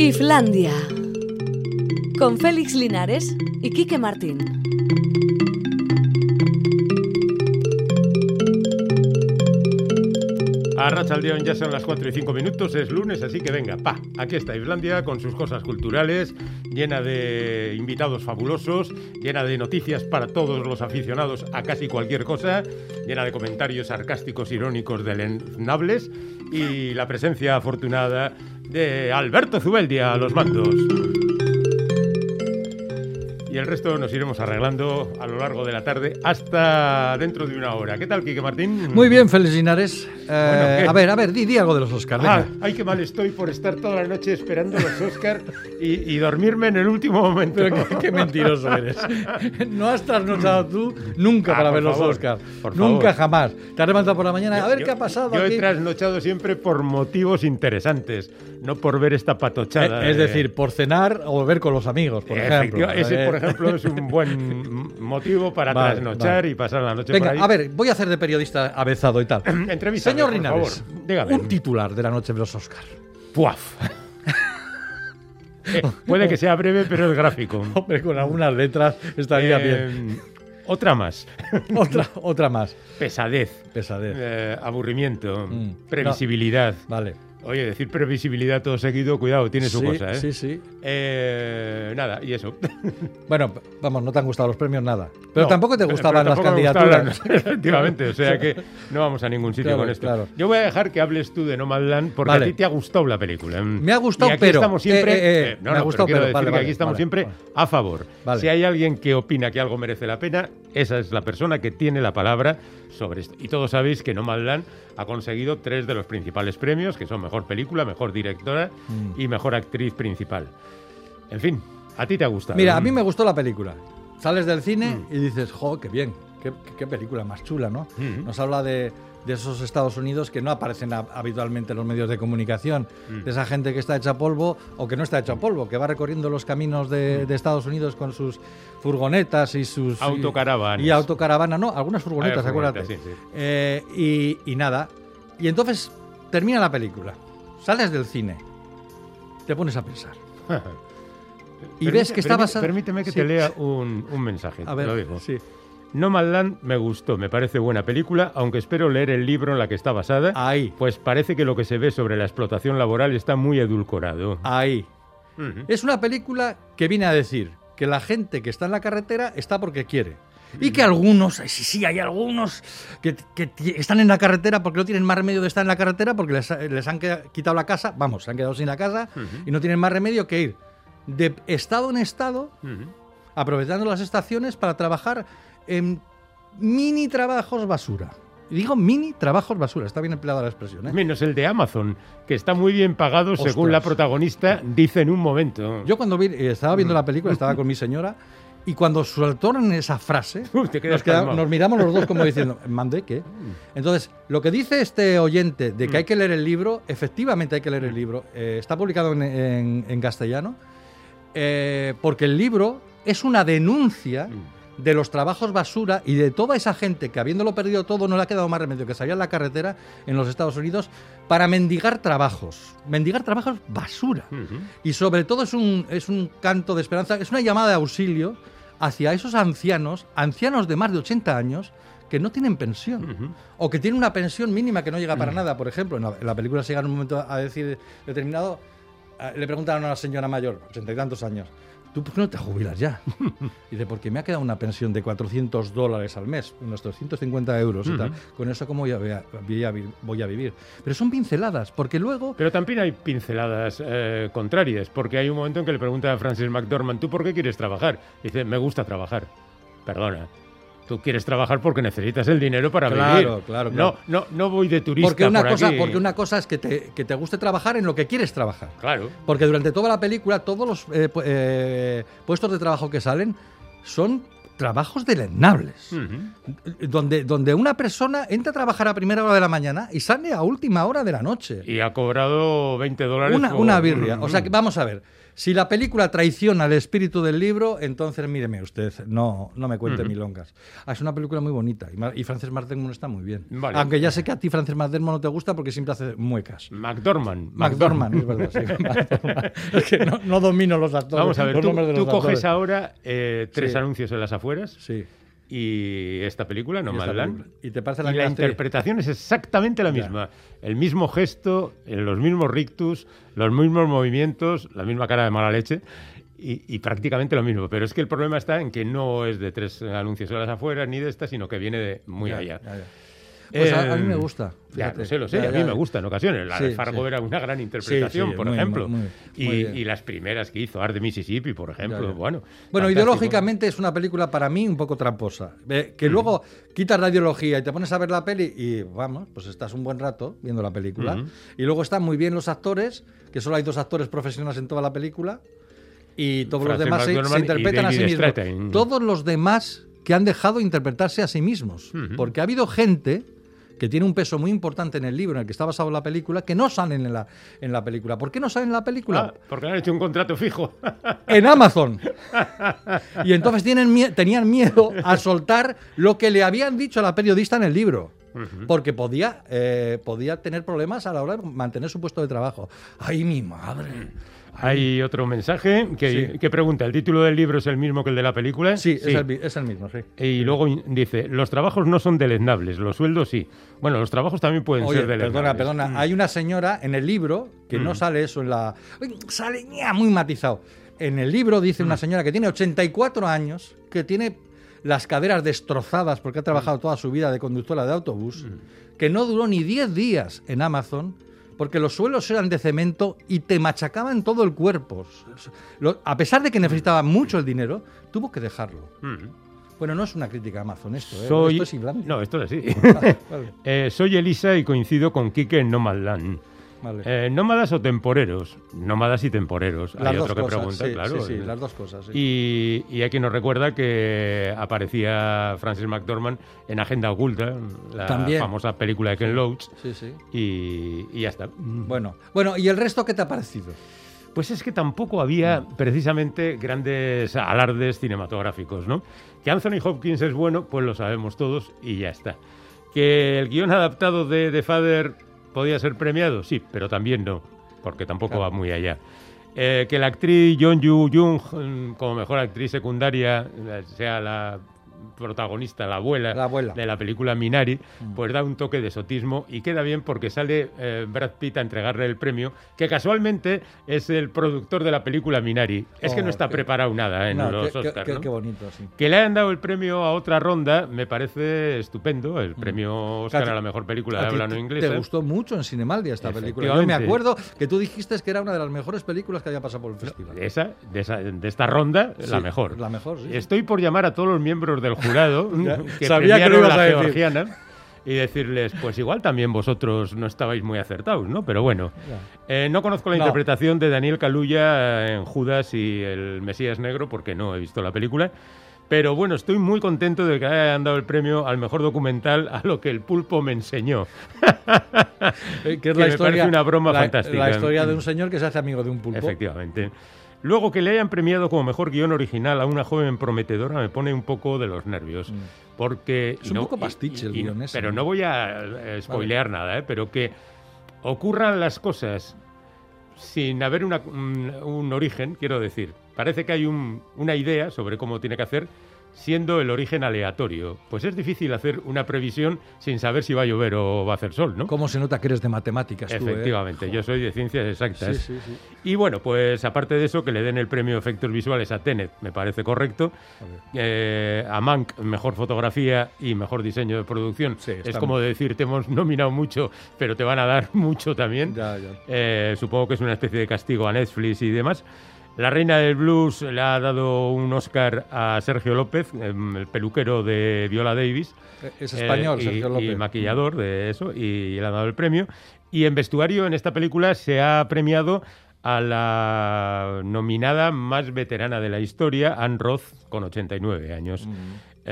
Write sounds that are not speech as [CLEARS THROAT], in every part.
Islandia. Con Félix Linares y Quique Martín. A Racha al ya son las 4 y 5 minutos, es lunes, así que venga, pa, aquí está Islandia con sus cosas culturales, llena de invitados fabulosos, llena de noticias para todos los aficionados a casi cualquier cosa, llena de comentarios sarcásticos, irónicos, deleznables y la presencia afortunada de Alberto Zubeldia a los mandos y el resto nos iremos arreglando a lo largo de la tarde hasta dentro de una hora. ¿Qué tal, Quique Martín? Muy bien, Linares. Eh, a ver, a ver, di, algo de los Oscars. Ah, ay, qué mal estoy por estar toda la noche esperando los Oscars y, dormirme en el último momento. Pero qué, mentiroso eres. [LAUGHS] No has trasnochado tú nunca ah, para ver los Oscars. Nunca jamás. Te has levantado por la mañana a ver qué ha pasado. Yo he trasnochado siempre por motivos interesantes, no por ver esta patochada. Eh, es decir, por cenar o beber con los amigos, por ejemplo. Ese, por ejemplo, es un [LAUGHS] buen motivo para trasnochar y pasar la noche Venga, por ahí. a ver, voy a hacer de periodista avezado y tal. [CLEARS THROAT] Entrevista. Señor Linares, un titular de la noche de los Oscars. Puaf. [LAUGHS] Eh, puede que sea breve, pero es gráfico. [LAUGHS] Hombre, con algunas letras estaría eh, bien. Otra más. [LAUGHS] otra, otra más. Pesadez. Pesadez. Eh, aburrimiento. Mm. Previsibilidad. vale. Oye, decir previsibilidad todo seguido, cuidado, tiene su cosa, ¿eh? Sí, sí. Eh, nada, y eso. [LAUGHS] Bueno, vamos, no te han gustado los premios, nada. Pero tampoco te gustaban las candidaturas. [LAUGHS] efectivamente, o sea que no vamos a ningún sitio con esto. Yo voy a dejar que hables tú de Nomadland porque a ti te ha gustado la película. Me ha gustado, y aquí pero. Estamos siempre, eh, eh, me ha gustado, pero. Decir que aquí estamos siempre a favor. Si hay alguien que opina que algo merece la pena, esa es la persona que tiene la palabra sobre esto. Y todos sabéis que Nomadland ha conseguido tres de los principales premios, que son Mejor Película, Mejor Directora mm. y Mejor Actriz Principal. En fin, ¿a ti te ha gustado? Mira, a mí me gustó la película. Sales del cine mm. y dices, jo, qué bien, qué, película más chula, ¿no? Mm. Nos habla de, esos Estados Unidos que no aparecen habitualmente en los medios de comunicación, de esa gente que está hecha polvo o que no está hecha polvo, que va recorriendo los caminos de, Estados Unidos con sus furgonetas y sus... Autocaravanas. Y, autocaravana, no, algunas furgonetas, acuérdate. Eh, y, y nada. Y entonces termina la película, sales del cine, te pones a pensar. [LAUGHS] y ves que está basado... Permíteme que te lea un, mensaje. A ver, lo digo. Sí. No Land me gustó, me parece buena película, aunque espero leer el libro en la que está basada. Ahí. Pues parece que lo que se ve sobre la explotación laboral está muy edulcorado. Ahí. Es una película que viene a decir que la gente que está en la carretera está porque quiere. Y que algunos, sí, sí, hay algunos que, están en la carretera porque no tienen más remedio de estar en la carretera porque les, han quitado la casa, vamos, se han quedado sin la casa y no tienen más remedio que ir de estado en estado, aprovechando las estaciones para trabajar en mini trabajos basura. Digo mini trabajos basura, está bien empleada la expresión. ¿eh? Menos el de Amazon, que está muy bien pagado según la protagonista dice en un momento. Yo cuando vi, eh, estaba viendo la película, estaba con mi señora, y cuando soltaron esa frase, [LAUGHS] nos, miramos los dos como diciendo, [LAUGHS] ¿mandé qué? Entonces, lo que dice este oyente de que hay que leer el libro, efectivamente hay que leer el libro, eh, está publicado en, castellano, eh, porque el libro es una denuncia de los trabajos basura y de toda esa gente que habiéndolo perdido todo no le ha quedado más remedio que salir a la carretera en los Estados Unidos para mendigar trabajos. Mendigar trabajos basura. Y sobre todo es un, es un canto de esperanza, es una llamada de auxilio hacia esos ancianos, ancianos de más de 80 años, que no tienen pensión o que tienen una pensión mínima que no llega para nada. Por ejemplo, en la, película se llega en un momento a decir determinado, eh, le preguntaron a una señora mayor, ochenta y tantos años, ¿tú por qué no te jubilas ya? [LAUGHS] dice, porque me ha quedado una pensión de 400 dólares al mes, unos 350 euros y tal. Con eso, ¿cómo voy a, voy a, vivir? Pero son pinceladas, porque luego... Pero también hay pinceladas eh, contrarias, porque hay un momento en que le pregunta a Francis McDormand, ¿tú por qué quieres trabajar? dice, me gusta trabajar. Perdona, Tú quieres trabajar porque necesitas el dinero para vivir. Claro, claro, No, no, no voy de turista porque una por cosa, aquí. Porque una cosa es que te, que te guste trabajar en lo que quieres trabajar. Claro. Porque durante toda la película, todos los eh, eh, puestos de trabajo que salen son trabajos deleznables. donde, donde una persona entra a trabajar a primera hora de la mañana y sale a última hora de la noche. Y ha cobrado 20 dólares. Una, una birria. O sea, que vamos a ver Si la película traiciona el espíritu del libro, entonces míreme usted, no, no me cuente milongas. Ah, es una película muy bonita y, Frances McDermott está muy bien. Aunque ya sé que a ti Frances McDermott no te gusta porque siempre hace muecas. McDormand. McDormand, es verdad. Sí, [LAUGHS] es que no, domino los actores. Vamos a ver, tú, coges ahora eh, tres anuncios en las afueras. Sí y esta película, No Land. Y, te parece la, y la interpretación es exactamente la misma. El mismo gesto, los mismos rictus, los mismos movimientos, la misma cara de mala leche. Y, prácticamente lo mismo. Pero es que el problema está en que no es de tres anuncios a las afueras ni de esta, sino que viene de muy allá. Pues a, mí me em, gusta. Ya, lo sé, lo sé. a mí me gusta en ocasiones. La de Fargo era una gran interpretación, por ejemplo. y, las primeras que hizo, Art de Mississippi, por ejemplo. Bueno, bueno ideológicamente es una película para mí un poco tramposa. que luego quitas la ideología y te pones a ver la peli y vamos, pues estás un buen rato viendo la película. Y luego están muy bien los actores, que solo hay dos actores profesionales en toda la película. Y todos los demás se, interpretan a sí mismos. Todos los demás que han dejado interpretarse a sí mismos. Porque ha habido gente que tiene un peso muy importante en el libro en el que está basado la película, que no salen en la, en la película. ¿Por qué no salen en la película? Ah, porque han hecho un contrato fijo. [LAUGHS] en Amazon. y entonces tienen, tenían miedo a soltar lo que le habían dicho a la periodista en el libro. Porque podía, eh, podía tener problemas a la hora de mantener su puesto de trabajo. ¡Ay, mi madre! Hay otro mensaje que, pregunta, ¿el título del libro es el mismo que el de la película? Sí, Es, el, mismo, sí. Y luego dice, los trabajos no son deleznables, los sueldos sí. Bueno, los trabajos también pueden ser deleznables. Perdona, perdona, mm. hay una señora en el libro que no mm. sale eso en la... Sale muy matizado. En el libro dice una mm. señora que tiene 84 años, que tiene las caderas destrozadas porque ha trabajado toda su vida de conductora de autobús, que no duró ni 10 días en Amazon porque los suelos eran de cemento y te machacaban todo el cuerpo. a pesar de que necesitaba mucho el dinero, tuvo que dejarlo. Bueno, no es una crítica a Amazon esto, ¿eh? esto es No, esto es así. [LAUGHS] Eh, soy Elisa y coincido con Kike en Eh, ¿Nómadas o temporeros? Nómadas y temporeros. Hay otro que pregunta, claro. Sí, sí, las dos cosas. Y, y hay quien nos recuerda que aparecía Francis McDormand en Agenda Oculta, la famosa película de Ken Loach. Sí, sí. Y, y, ya está. Bueno, bueno, ¿y el resto qué te ha parecido? Pues es que tampoco había precisamente grandes alardes cinematográficos, ¿no? Que Anthony Hopkins es bueno, pues lo sabemos todos y ya está. Que el guion adaptado de The Father ¿Podía ser premiado? Sí, pero también no, porque tampoco va muy allá. Eh, que la actriz John Yu Jung, mm, como mejor actriz secundaria, eh, sea la protagonista, la abuela, de la película Minari, mm. pues da un toque de esotismo y queda bien porque sale eh, Brad Pitt a entregarle el premio, que casualmente es el productor de la película Minari. Es que no oh, está preparado nada en los Oscars. Qué, bonito, sí. Que le hayan dado el premio a otra ronda me parece estupendo, el mm. premio Oscar a, la mejor película de habla no inglesa. Te gustó mucho en Cinemaldia esta película. Yo me acuerdo que tú dijiste que era una de las mejores películas que había pasado por el festival. esa, de, esa, de esta ronda, la mejor. La mejor, sí. Estoy por llamar a todos los miembros del jurado [LAUGHS] que Sabía que lo ibas la a georgiana y decirles, pues igual también vosotros no estabais muy acertados, ¿no? Pero bueno, eh, no conozco la interpretación de Daniel Kaluuya en Judas y el Mesías Negro porque no he visto la película. Pero bueno, estoy muy contento de que hayan dado el premio al mejor documental a lo que el pulpo me enseñó. [LAUGHS] Eh, que es [LAUGHS] la historia, una broma fantástica. La historia de un señor que se hace amigo de un pulpo. Efectivamente. Luego que le hayan premiado como mejor guion original a una joven prometedora me pone un poco de los nervios. Mm. Porque. Es un poco pastiche el guion ese. Pero no voy a eh, spoilear nada, ¿eh? Pero que ocurran las cosas sin haber un, origen, quiero decir. Parece que hay una idea sobre cómo tiene que hacer siendo el origen aleatorio. Pues es difícil hacer una previsión sin saber si va a llover o va a hacer sol, ¿no? ¿Cómo se nota que eres de matemáticas? Tú, eh? Efectivamente, yo soy de ciencias exactas. Sí, sí, y bueno, pues aparte de eso, que le den el premio efectos visuales a Tenet, me parece correcto. A, eh, a Mank, mejor fotografía y mejor diseño de producción. es como decir, te hemos nominado mucho, pero te van a dar [LAUGHS] mucho también. Ya, ya. Eh, supongo que es una especie de castigo a Netflix y demás. La reina del blues le ha dado un Oscar a Sergio López, em, el peluquero de Viola Davis. Es español, eh, Sergio López. Y maquillador de eso, y le ha dado el premio. Y en vestuario, en esta película, se ha premiado a la nominada más veterana de la historia, Anne Roth, con 89 años.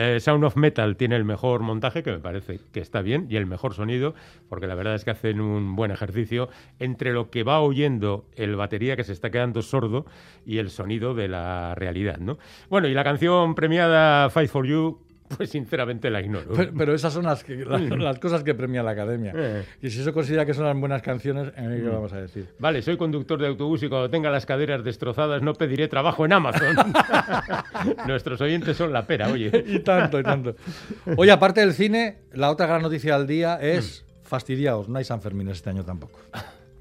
Eh, Sound of Metal tiene el mejor montaje, que me parece que está bien, y el mejor sonido, porque la verdad es que hacen un buen ejercicio entre lo que va oyendo el batería que se está quedando sordo y el sonido de la realidad, ¿no? Bueno, y la canción premiada Fight for You pues sinceramente la ignoro. Pero, esas son las, las, cosas que premia la academia. Eh. Y si eso considera que son las buenas canciones, ¿qué mm. vamos a decir? Vale, soy conductor de autobús y cuando tenga las caderas destrozadas no pediré trabajo en Amazon. [LAUGHS] Nuestros oyentes son la pera, oye. y tanto, y tanto. Oye, aparte del cine, la otra gran noticia del día es... Mm. Fastidiaos, no hay San Fermín este año tampoco.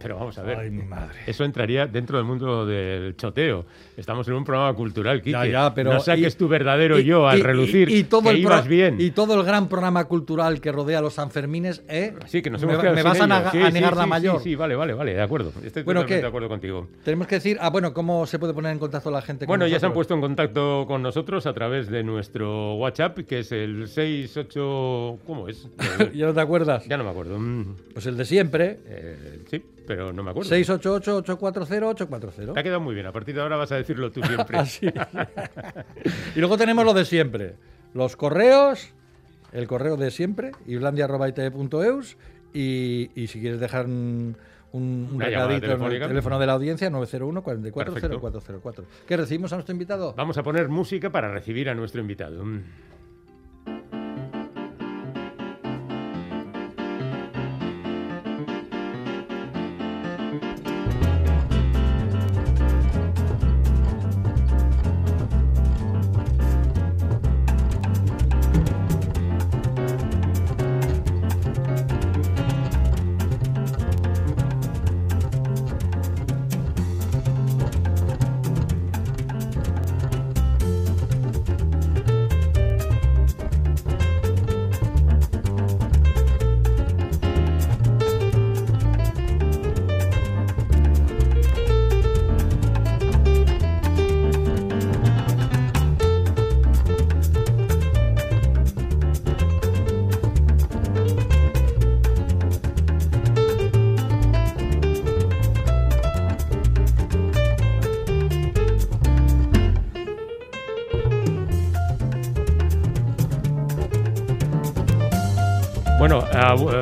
Pero vamos a ver. Ay, mi madre. Eso entraría dentro del mundo del choteo. Estamos en un programa cultural, Kike. Ya, ya, pero no saques tu verdadero yo al relucir. Y, todo el ibas bien. Y todo el gran programa cultural que rodea a los Sanfermines, ¿eh? Sí, que nos hemos me, me vas a, negar la mayor. Sí, sí, vale, vale, vale, de acuerdo. Estoy bueno, totalmente de acuerdo contigo. Tenemos que decir, ah, bueno, ¿cómo se puede poner en contacto la gente con Bueno, ya se han puesto en contacto con nosotros a través de nuestro WhatsApp, que es el 68... ¿Cómo es? [LAUGHS] ¿Ya no te acuerdas? Ya no me acuerdo. Mm. Pues el de siempre. Eh, sí pero no me acuerdo. 688-840-840. Te ha quedado muy bien. A partir de ahora vas a decirlo tú siempre. [LAUGHS] y luego tenemos lo de siempre. Los correos, el correo de siempre, iblandia.itv.eus y, y si quieres dejar un, un, recadito en el teléfono de la audiencia 901 440404. ¿Qué recibimos a nuestro invitado? Vamos a poner música para recibir a nuestro invitado.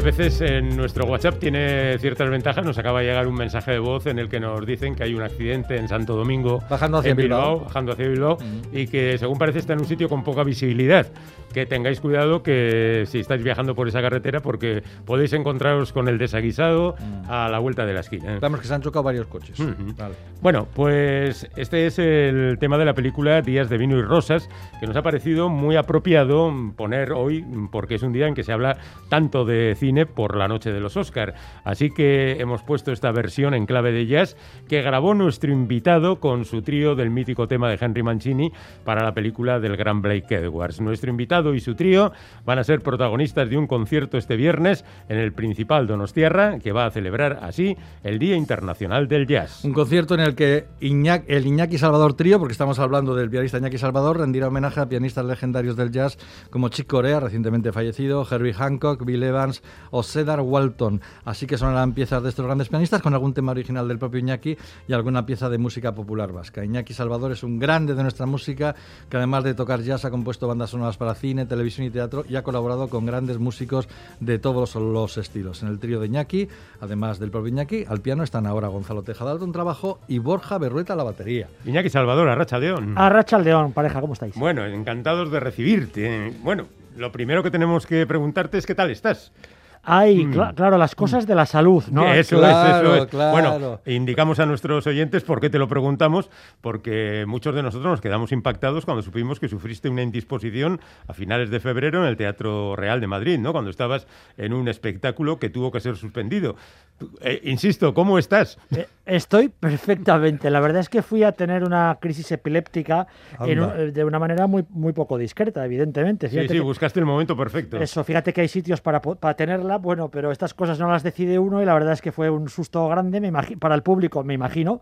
Veces en nuestro WhatsApp tiene ciertas ventajas. Nos acaba de llegar un mensaje de voz en el que nos dicen que hay un accidente en Santo Domingo, bajando hacia Bilbao, bajando hacia Bilbao, y que según parece está en un sitio con poca visibilidad. Que tengáis cuidado que si estáis viajando por esa carretera, porque podéis encontraros con el desaguisado mm. a la vuelta de la esquina. Estamos que se han chocado varios coches. Bueno, pues este es el tema de la película Días de Vino y Rosas, que nos ha parecido muy apropiado poner hoy, porque es un día en que se habla tanto de cine por la noche de los Oscar. Así que hemos puesto esta versión en clave de jazz que grabó nuestro invitado con su trío del mítico tema de Henry Mancini para la película del gran Blake Edwards. Nuestro invitado y su trío van a ser protagonistas de un concierto este viernes en el Principal Donostierra que va a celebrar así el Día Internacional del Jazz. Un concierto en el que el Iñaki Salvador Trío, porque estamos hablando del pianista Iñaki Salvador, rendirá homenaje a pianistas legendarios del jazz como Chick Corea, recientemente fallecido, Herbie Hancock, Bill Evans, o Cedar Walton. Así que sonarán piezas de estos grandes pianistas con algún tema original del propio Iñaki y alguna pieza de música popular vasca. Iñaki Salvador es un grande de nuestra música que además de tocar jazz ha compuesto bandas sonoras para cine, televisión y teatro y ha colaborado con grandes músicos de todos los estilos. En el trío de Iñaki, además del propio Iñaki, al piano están ahora Gonzalo Tejada un trabajo y Borja Berrueta a la batería. Iñaki Salvador, Arracha León. Arracha León, pareja, ¿cómo estáis? Bueno, encantados de recibirte. Bueno, lo primero que tenemos que preguntarte es qué tal estás. Ay, mm. claro, las cosas de la salud, ¿no? Eso es, eso es. Bueno, indicamos a nuestros oyentes por qué te lo preguntamos, porque muchos de nosotros nos quedamos impactados cuando supimos que sufriste una indisposición a finales de febrero en el Teatro Real de Madrid, ¿no? Cuando estabas en un espectáculo que tuvo que ser suspendido. Eh, insisto, ¿cómo estás? Eh, estoy perfectamente. La verdad es que fui a tener una crisis epiléptica de una manera muy, muy poco discreta, evidentemente. sí, sí, buscaste el momento perfecto. Eso, fíjate que hay sitios para, para tenerla bueno, pero estas cosas no las decide uno y la verdad es que fue un susto grande me para el público, me imagino.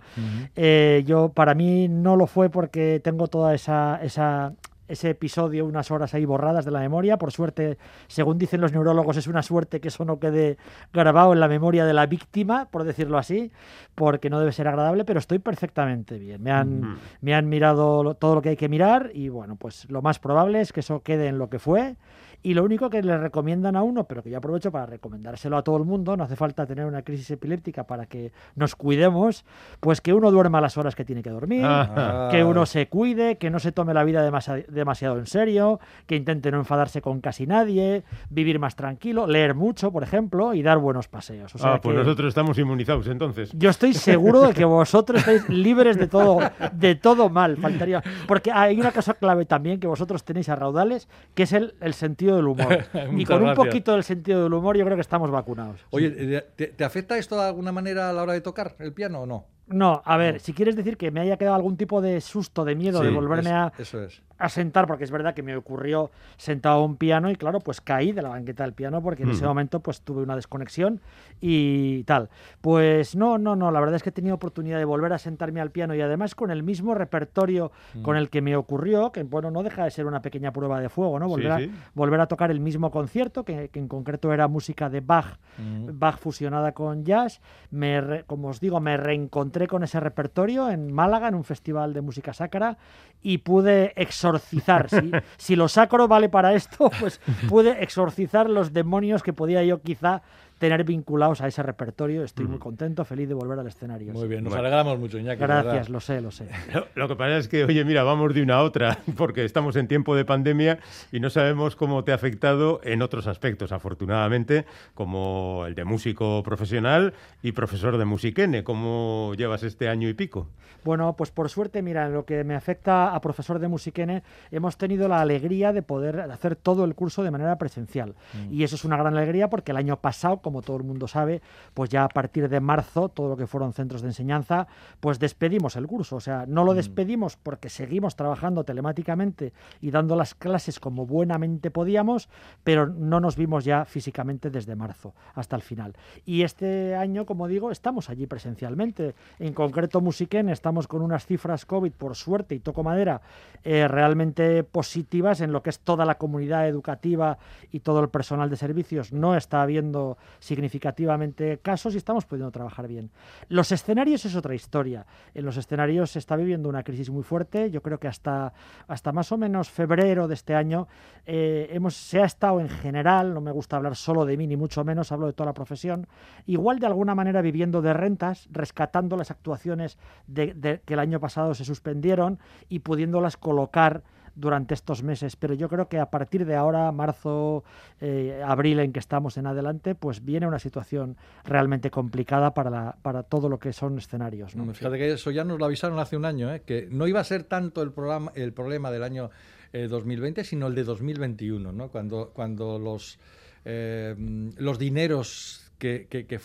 Eh, yo, para mí no lo fue porque tengo toda esa, esa ese episodio unas horas ahí borradas de la memoria. Por suerte, según dicen los neurólogos, es una suerte que eso no quede grabado en la memoria de la víctima, por decirlo así, porque no debe ser agradable, pero estoy perfectamente bien. Me han, me han mirado todo lo que hay que mirar y bueno, pues lo más probable es que eso quede en lo que fue y lo único que le recomiendan a uno, pero que yo aprovecho para recomendárselo a todo el mundo, no hace falta tener una crisis epiléptica para que nos cuidemos, pues que uno duerma las horas que tiene que dormir, ah. que uno se cuide, que no se tome la vida demasiado en serio, que intente no enfadarse con casi nadie, vivir más tranquilo, leer mucho, por ejemplo, y dar buenos paseos. ah, pues nosotros estamos inmunizados entonces. Yo estoy seguro de que vosotros estáis libres de todo, de todo mal, faltaría. Porque hay una cosa clave también que vosotros tenéis a raudales, que es el, el sentido del humor. [LAUGHS] y con un poquito del sentido del humor yo creo que estamos vacunados. Oye, ¿te, afecta esto de alguna manera a la hora de tocar el piano o no? No, a ver, si quieres decir que me haya quedado algún tipo de susto, de miedo de volverme a, eso es a sentar, porque es verdad que me ocurrió sentado a un piano y claro, pues caí de la banqueta del piano porque en ese momento pues tuve una desconexión y tal. Pues no, no, no, la verdad es que he tenido oportunidad de volver a sentarme al piano y además con el mismo repertorio con el que me ocurrió, que bueno, no deja de ser una pequeña prueba de fuego, ¿no? Volver, A, volver a tocar el mismo concierto, que, en concreto era música de Bach, Bach fusionada con jazz. Me, como os digo, me reencontré con ese repertorio en Málaga, en un festival de música sacra, y pude exorcizar. Si, si lo sacro vale para esto, pues puede exorcizar los demonios que podía yo quizá tener vinculados a ese repertorio. Estoy muy contento, feliz de volver al escenario. Muy bien, nos alegramos mucho, Iñaki. Gracias, lo sé, lo sé. Lo, que pasa es que, oye, mira, vamos de una a otra, [LAUGHS] porque estamos en tiempo de pandemia y no sabemos cómo te ha afectado en otros aspectos, afortunadamente, como el de músico profesional y profesor de musiquene. ¿Cómo llevas este año y pico? Bueno, pues por suerte, mira, en lo que me afecta a profesor de musiquene, hemos tenido la alegría de poder hacer todo el curso de manera presencial. Mm. Y eso es una gran alegría porque el año pasado, como todo el mundo sabe, pues ya a partir de marzo, todo lo que fueron centros de enseñanza, pues despedimos el curso. O sea, no lo mm. despedimos porque seguimos trabajando telemáticamente y dando las clases como buenamente podíamos, pero no nos vimos ya físicamente desde marzo hasta el final. Y este año, como digo, estamos allí presencialmente. En concreto, Musiquén, estamos con unas cifras COVID, por suerte, y toco madera, eh, realmente positivas en lo que es toda la comunidad educativa y todo el personal de servicios. No está habiendo significativamente casos y estamos pudiendo trabajar bien. Los escenarios es otra historia. En los escenarios se está viviendo una crisis muy fuerte. Yo creo que hasta, hasta más o menos febrero de este año eh, hemos, se ha estado en general, no me gusta hablar solo de mí ni mucho menos, hablo de toda la profesión, igual de alguna manera viviendo de rentas, rescatando las actuaciones de, que el año pasado se suspendieron y pudiéndolas colocar durante estos meses, pero yo creo que a partir de ahora, marzo, eh, abril en que estamos en adelante, pues viene una situación realmente complicada para, la, para todo lo que son escenarios. ¿no? Fíjate que eso ya nos lo avisaron hace un año, ¿eh? que no iba a ser tanto el, programa, el problema del año 2020, eh, sino el de 2021, ¿no? cuando, cuando los, los dineros que,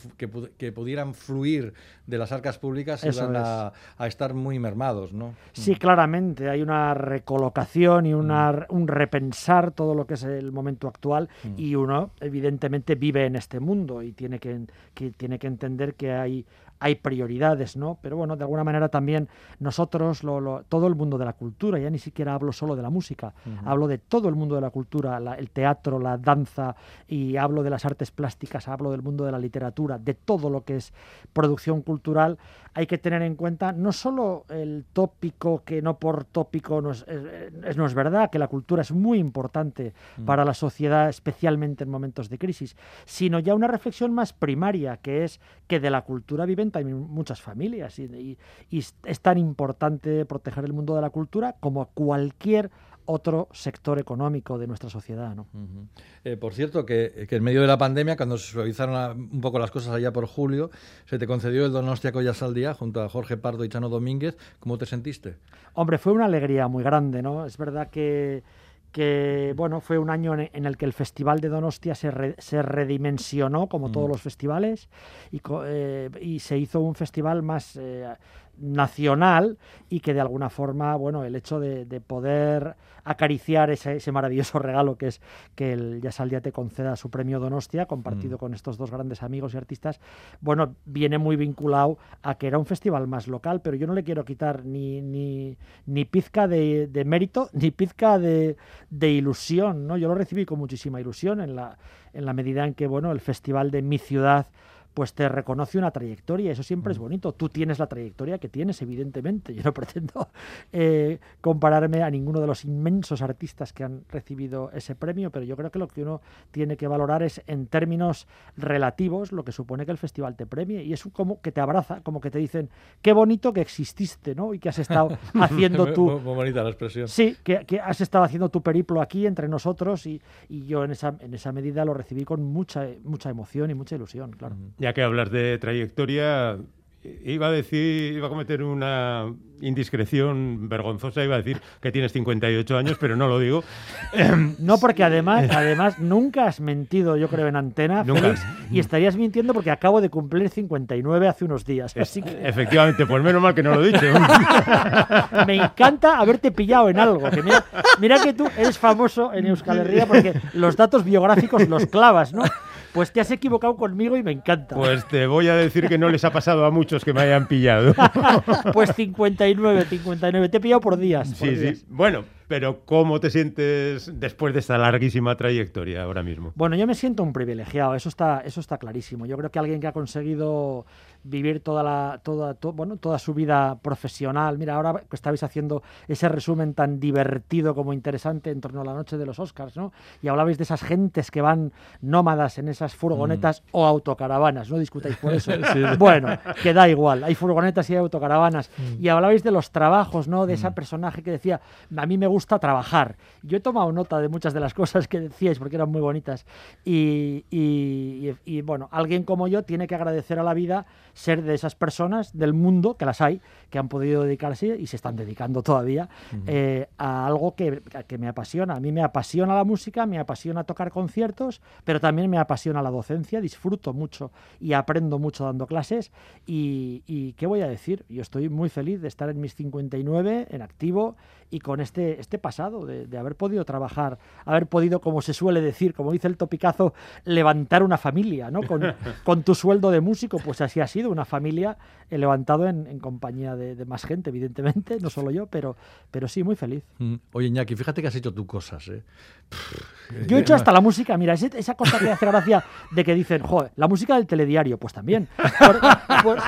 que, pudieran fluir de las arcas públicas iban a, estar muy mermados, ¿no? Sí, claramente. Hay una recolocación y una, mm. un repensar todo lo que es el momento actual mm. y uno, evidentemente, vive en este mundo y tiene que, que, tiene que entender que hay hay prioridades, ¿no? Pero bueno, de alguna manera también nosotros, todo el mundo de la cultura, ya ni siquiera hablo solo de la música, hablo de todo el mundo de la cultura, el teatro, la danza, y hablo de las artes plásticas, hablo del mundo de la literatura, de todo lo que es producción cultural, hay que tener en cuenta no solo el tópico, que no por tópico no es, no es verdad, que la cultura es muy importante mm. para la sociedad, especialmente en momentos de crisis, sino ya una reflexión más primaria, que es que de la cultura viven también muchas familias y, y es tan importante proteger el mundo de la cultura como cualquier otro sector económico de nuestra sociedad. ¿no? Eh, por cierto, que, en medio de la pandemia, cuando se suavizaron un poco las cosas allá por julio, se te concedió el Donostia Collas al Día junto a Jorge Pardo y Chano Domínguez. ¿Cómo te sentiste? Hombre, fue una alegría muy grande, ¿no? Es verdad que que bueno, fue un año en el que el Festival de Donostia se, se redimensionó, como todos mm. los festivales, y, eh, y, se hizo un festival más, eh, nacional y que de alguna forma, bueno, el hecho de, poder acariciar ese, maravilloso [LAUGHS] regalo que es que el Yasaldia te conceda su premio Donostia, compartido mm. con estos dos grandes amigos y artistas, bueno, viene muy vinculado a que era un festival más local, pero yo no le quiero quitar ni, ni, ni pizca de, mérito, [LAUGHS] ni pizca de, de, ilusión, ¿no? Yo lo recibí con muchísima ilusión en la, en la medida en que, bueno, el festival de mi ciudad pues te reconoce una trayectoria, eso siempre es mm. bonito. Tú tienes la trayectoria que tienes, evidentemente. [LAUGHS] Yo no pretendo eh, compararme a ninguno de los inmensos artistas que han recibido ese premio, pero yo creo que lo que uno tiene que valorar es en términos relativos lo que supone que el festival te premie y es como que te abraza, como que te dicen qué bonito que exististe, ¿no? Y que has estado [LAUGHS] haciendo tu... muy, bonita la expresión. Sí, que, que, has estado haciendo tu periplo aquí entre nosotros y, y, yo en esa, en esa medida lo recibí con mucha, mucha emoción y mucha ilusión, claro que hablas de trayectoria, iba a decir, iba a cometer una indiscreción vergonzosa, iba a decir que tienes 58 años, pero no lo digo. No, [LAUGHS] porque además, además nunca has mentido, yo creo, en antena, Félix, y estarías mintiendo porque acabo de cumplir 59 hace unos días. Efectivamente, pues menos mal que no lo he dicho. [LAUGHS] Me encanta haberte pillado en algo. Que mira, mira que tú eres famoso en Euskal Herria porque los datos biográficos los clavas, ¿no? Pues te has equivocado conmigo y me encanta. Pues te voy a decir que no les ha pasado a muchos que me hayan pillado. [LAUGHS] pues 59, 59. Te he pillado por días. sí, sí. Bueno, pero ¿cómo te sientes después de esta larguísima trayectoria ahora mismo? Bueno, yo me siento un privilegiado, eso está, eso está clarísimo. Yo creo que alguien que ha conseguido vivir toda la toda bueno toda su vida profesional mira ahora que estabais haciendo ese resumen tan divertido como interesante en torno a la noche de los Oscars no y hablabais de esas gentes que van nómadas en esas furgonetas mm. o autocaravanas no discutáis por eso [LAUGHS] bueno que da igual hay furgonetas y hay autocaravanas mm. y hablabais de los trabajos no de ese mm. personaje que decía a mí me gusta trabajar yo he tomado nota de muchas de las cosas que decíais porque eran muy bonitas y, y bueno alguien como yo tiene que agradecer a la vida ser de esas personas del mundo, que las hay, que han podido dedicarse y se están dedicando todavía eh, a algo que, me apasiona. A mí me apasiona la música, me apasiona tocar conciertos, pero también me apasiona la docencia, disfruto mucho y aprendo mucho dando clases. Y, ¿qué voy a decir? Yo estoy muy feliz de estar en mis 59, en activo y con este, este pasado, de, haber podido trabajar, haber podido, como se suele decir, como dice el topicazo, levantar una familia, ¿no? Con, [LAUGHS] con tu sueldo de músico, pues así ha sido, una familia levantado en, compañía de, más gente, evidentemente, no solo yo, pero, pero sí, muy feliz. Mm. Oye, Iñaki, fíjate que has hecho tus cosas, ¿eh? Yo he hecho hasta la música, mira, esa cosa que hace gracia de que dicen, joder, la música del telediario, pues también.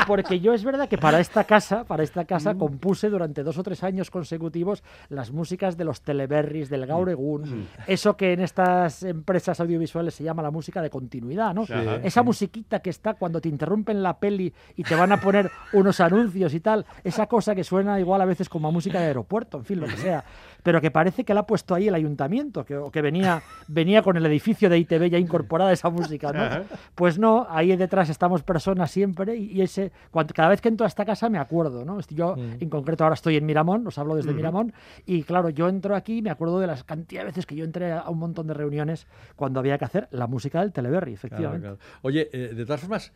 porque yo es verdad que para esta casa, para esta casa, mm. compuse durante dos o tres años consecutivos las músicas de los teleberries, del Gauregun, mm. eso que en estas empresas audiovisuales se llama la música de continuidad, ¿no? Esa musiquita que está cuando te interrumpen la peli y te van a poner [LAUGHS] unos anuncios y tal, esa cosa que suena igual a veces como a música de aeropuerto, en fin, lo que sea, pero que parece que la ha puesto ahí el ayuntamiento, que, que venía, [LAUGHS] venía con el edificio de ITV ya incorporada esa música, ¿no? Pues no, ahí detrás estamos personas siempre y, ese, cada vez que entro a esta casa me acuerdo, ¿no? Yo mm. en concreto ahora estoy en Miramón, os hablo desde Miramón, y claro, yo entro aquí y me acuerdo de las cantidad de veces que yo entré a un montón de reuniones cuando había que hacer la música del Teleberry, efectivamente. Oye, eh, de todas formas,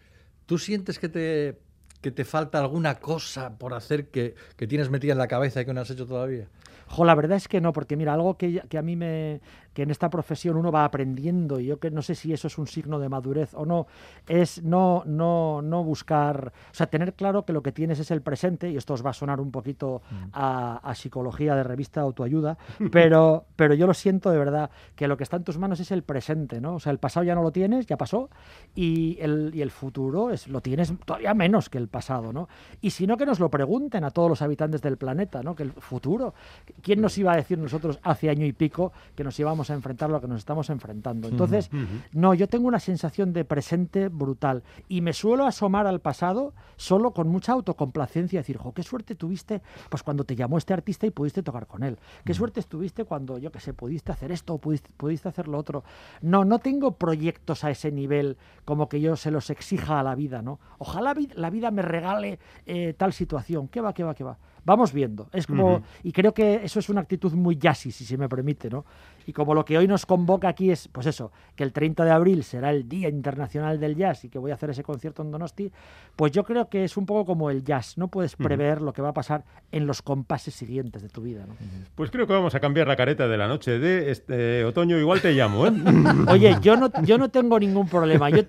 ¿tú sientes que te que te falta alguna cosa por hacer que, que, tienes metida en la cabeza y que no has hecho todavía? Jo, la verdad es que no, porque mira, algo que, que a mí me, que en esta profesión uno va aprendiendo, y yo que no sé si eso es un signo de madurez o no, es no, no, no buscar, o sea, tener claro que lo que tienes es el presente, y esto os va a sonar un poquito mm. a, psicología de revista de autoayuda, pero, [LAUGHS] pero yo lo siento de verdad, que lo que está en tus manos es el presente, ¿no? O sea, el pasado ya no lo tienes, ya pasó, y el, y el futuro es, lo tienes todavía menos que el pasado, ¿no? Y si no, que nos lo pregunten a todos los habitantes del planeta, ¿no? Que el futuro, ¿quién nos iba a decir nosotros hace año y pico que nos íbamos a enfrentar lo que nos estamos enfrentando. Entonces, no, yo tengo una sensación de presente brutal y me suelo asomar al pasado solo con mucha autocomplacencia, decir, jo, qué suerte tuviste pues cuando te llamó este artista y pudiste tocar con él. Qué suerte estuviste cuando, yo qué sé, pudiste hacer esto o pudiste, pudiste hacer lo otro. No, no tengo proyectos a ese nivel como que yo se los exija a la vida, ¿no? Ojalá la vida me regale eh, tal situación. ¿Qué va, qué va, qué va? Vamos viendo. Es como, y creo que eso es una actitud muy jazzy, si se me permite, ¿no? Y como lo que hoy nos convoca aquí es, pues eso, que el 30 de abril será el Día Internacional del Jazz y que voy a hacer ese concierto en Donosti, pues yo creo que es un poco como el jazz, no puedes prever lo que va a pasar en los compases siguientes de tu vida. ¿no? Pues creo que vamos a cambiar la careta de la noche de este otoño, igual te llamo. ¿eh? [LAUGHS] Oye, yo no, [LAUGHS] yo no tengo ningún problema. Yo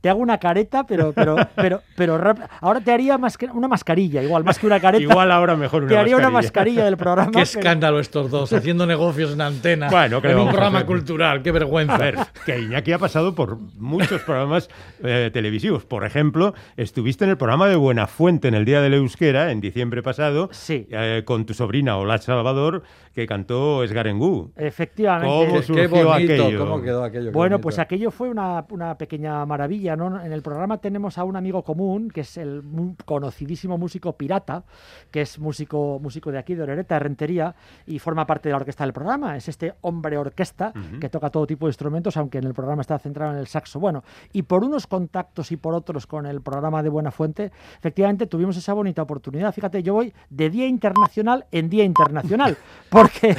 te hago una careta, pero, pero, [LAUGHS] pero, pero ahora te haría más que una mascarilla, igual, más que una careta. Igual ahora mejor una Te haría una mascarilla del programa. Qué escándalo estos dos, haciendo negocios en antena. Bueno, en un programa cultural, qué vergüenza. A ver, que Iñaki ha pasado por muchos programas eh, televisivos. Por ejemplo, estuviste en el programa de Buenafuente en el Día de la Euskera, en diciembre pasado, sí. Eh, con tu sobrina Ola Salvador, que cantó Esgarengú. Efectivamente. ¿Cómo surgió aquello? ¿Cómo quedó aquello? Bueno, pues aquello fue una, una pequeña maravilla en el programa tenemos a un amigo común, que es el conocidísimo músico Pirata, que es músico, músico de aquí, de Orereta, de Rentería, y forma parte de la orquesta del programa. Es este hombre orquesta que toca todo tipo de instrumentos, aunque en el programa está centrado en el saxo. Bueno, y por unos contactos y por otros con el programa de Buena Fuente, efectivamente tuvimos esa bonita oportunidad. Fíjate, yo voy de Día Internacional en Día Internacional, [LAUGHS] porque,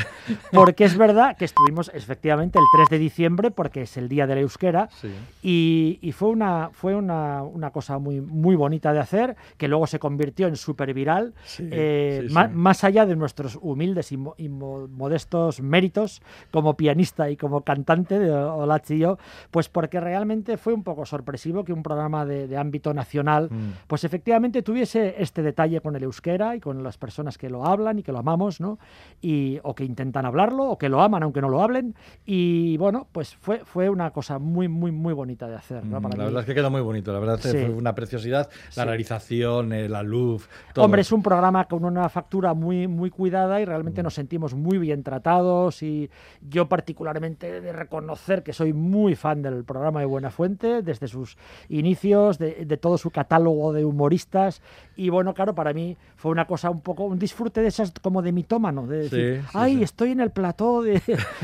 porque es verdad que estuvimos efectivamente el 3 de diciembre, porque es el Día de la Euskera, y, y fue un fue una, cosa muy, muy bonita de hacer, que luego se convirtió en súper viral, eh, más, allá de nuestros humildes y, modestos méritos como pianista y como cantante de Olachi y yo, pues porque realmente fue un poco sorpresivo que un programa de, ámbito nacional, mm. pues efectivamente tuviese este detalle con el euskera y con las personas que lo hablan y que lo amamos, ¿no? Y, o que intentan hablarlo, o que lo aman aunque no lo hablen, y bueno, pues fue, fue una cosa muy, muy, muy bonita de hacer, ¿no? Mm, la verdad es que queda muy bonito, la verdad fue una preciosidad, la realización, eh, la luz. Hombre, es un programa con una factura muy, muy cuidada y realmente mm. nos sentimos muy bien tratados y yo particularmente de reconocer que soy muy fan del programa de Buena Fuente, desde sus inicios, de, todo su catálogo de humoristas y bueno, claro, para mí fue una cosa un poco, un disfrute de esas como de mitómano, de decir, ay, estoy en el plató de,